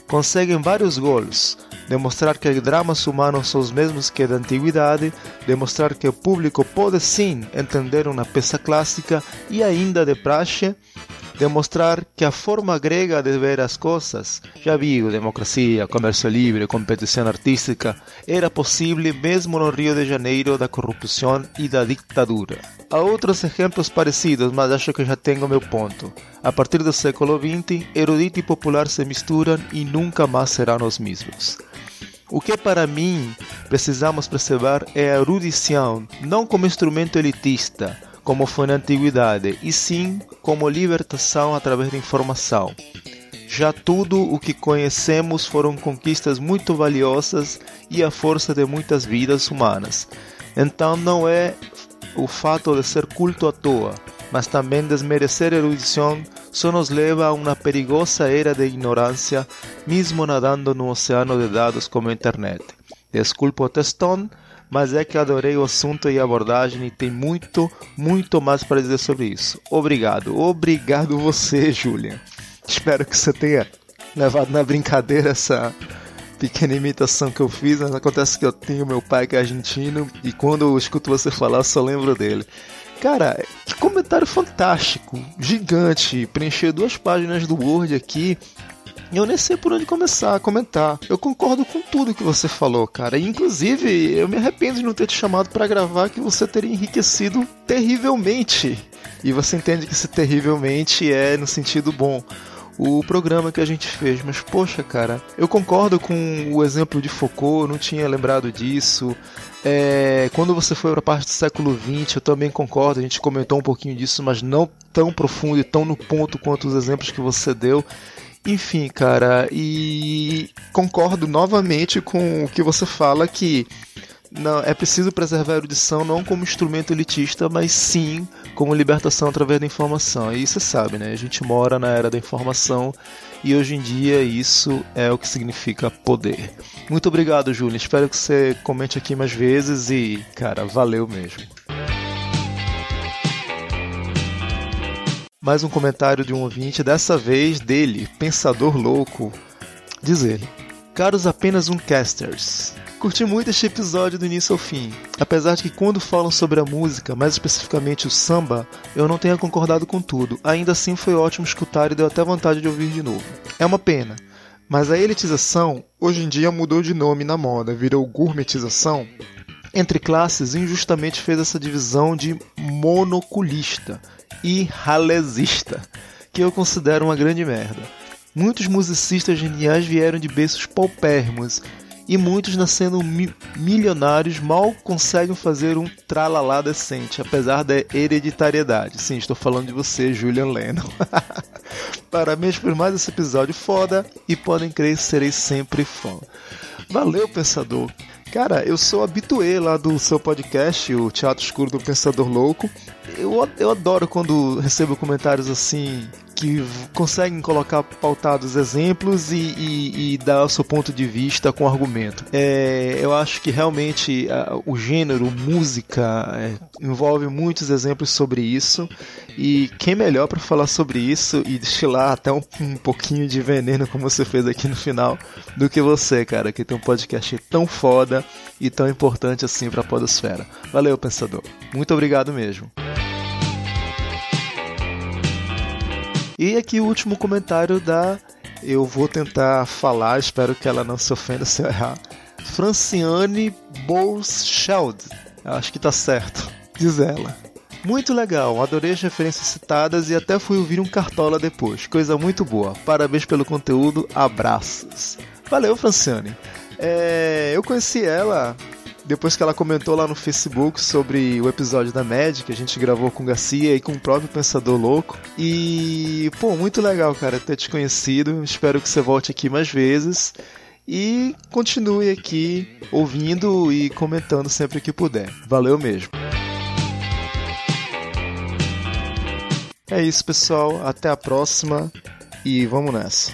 Conseguem vários gols, demonstrar que dramas humanos são os mesmos que da antiguidade, demonstrar que o público pode sim entender uma peça clássica e ainda de praxe, demonstrar que a forma grega de ver as coisas, já viu, democracia, comércio livre, competição artística, era possível mesmo no Rio de Janeiro da corrupção e da ditadura. Há outros exemplos parecidos, mas acho que já tenho meu ponto. A partir do século XX, erudito e popular se misturam e nunca mais serão os mesmos. O que para mim precisamos perceber é a erudição, não como instrumento elitista, como foi na antiguidade, e sim como libertação através da informação. Já tudo o que conhecemos foram conquistas muito valiosas e a força de muitas vidas humanas. Então não é o fato de ser culto à toa, mas também desmerecer a erudição só nos leva a uma perigosa era de ignorância, mesmo nadando no oceano de dados como a internet. Desculpa o textão, mas é que adorei o assunto e a abordagem e tem muito, muito mais para dizer sobre isso. Obrigado, obrigado você, Julian. Espero que você tenha levado na brincadeira essa pequena imitação que eu fiz, mas acontece que eu tenho meu pai que é argentino e quando eu escuto você falar eu só lembro dele. Cara, que comentário fantástico, gigante, preencher duas páginas do Word aqui. Eu nem sei por onde começar a comentar. Eu concordo com tudo que você falou, cara. E, inclusive, eu me arrependo de não ter te chamado para gravar, que você teria enriquecido terrivelmente. E você entende que esse terrivelmente é no sentido bom o programa que a gente fez. Mas, poxa, cara, eu concordo com o exemplo de Foucault, não tinha lembrado disso. É, quando você foi para a parte do século XX, eu também concordo, a gente comentou um pouquinho disso, mas não tão profundo e tão no ponto quanto os exemplos que você deu. Enfim, cara, e concordo novamente com o que você fala que não, é preciso preservar a erudição não como instrumento elitista, mas sim como libertação através da informação. E você sabe, né? A gente mora na era da informação e hoje em dia isso é o que significa poder. Muito obrigado, Júlio. Espero que você comente aqui mais vezes e, cara, valeu mesmo. Mais um comentário de um ouvinte, dessa vez dele, Pensador Louco. Diz ele: Caros apenas um casters, curti muito este episódio do início ao fim. Apesar de que quando falam sobre a música, mais especificamente o samba, eu não tenha concordado com tudo. Ainda assim foi ótimo escutar e deu até vontade de ouvir de novo. É uma pena. Mas a elitização hoje em dia mudou de nome na moda, virou gourmetização. Entre classes, injustamente fez essa divisão de monoculista e ralesista, que eu considero uma grande merda. Muitos musicistas geniais vieram de berços paupérrimos e muitos nascendo mi milionários mal conseguem fazer um tralalá decente, apesar da hereditariedade. Sim, estou falando de você, Julian Lennon. *laughs* Parabéns por mais esse episódio foda e podem crer serei sempre fã. Valeu, pensador. Cara, eu sou habituê lá do seu podcast, o Teatro Escuro do Pensador Louco. Eu, eu adoro quando recebo comentários assim que conseguem colocar pautados exemplos e, e, e, dar o seu ponto de vista com argumento. É, eu acho que realmente a, o gênero, música, é, envolve muitos exemplos sobre isso. E quem melhor para falar sobre isso e destilar até um, um, pouquinho de veneno, como você fez aqui no final, do que você, cara, que tem um podcast tão foda e tão importante assim para a Podosfera. Valeu, pensador. Muito obrigado mesmo. E aqui o último comentário da. Eu vou tentar falar, espero que ela não se ofenda se eu errar. Franciane Bolscheld. Acho que tá certo. Diz ela. Muito legal, adorei as referências citadas e até fui ouvir um cartola depois. Coisa muito boa. Parabéns pelo conteúdo, abraços. Valeu, Franciane. É, eu conheci ela depois que ela comentou lá no Facebook sobre o episódio da Mad, que a gente gravou com Garcia e com o próprio Pensador Louco. E, pô, muito legal, cara, ter te conhecido. Espero que você volte aqui mais vezes. E continue aqui ouvindo e comentando sempre que puder. Valeu mesmo. É isso, pessoal. Até a próxima e vamos nessa.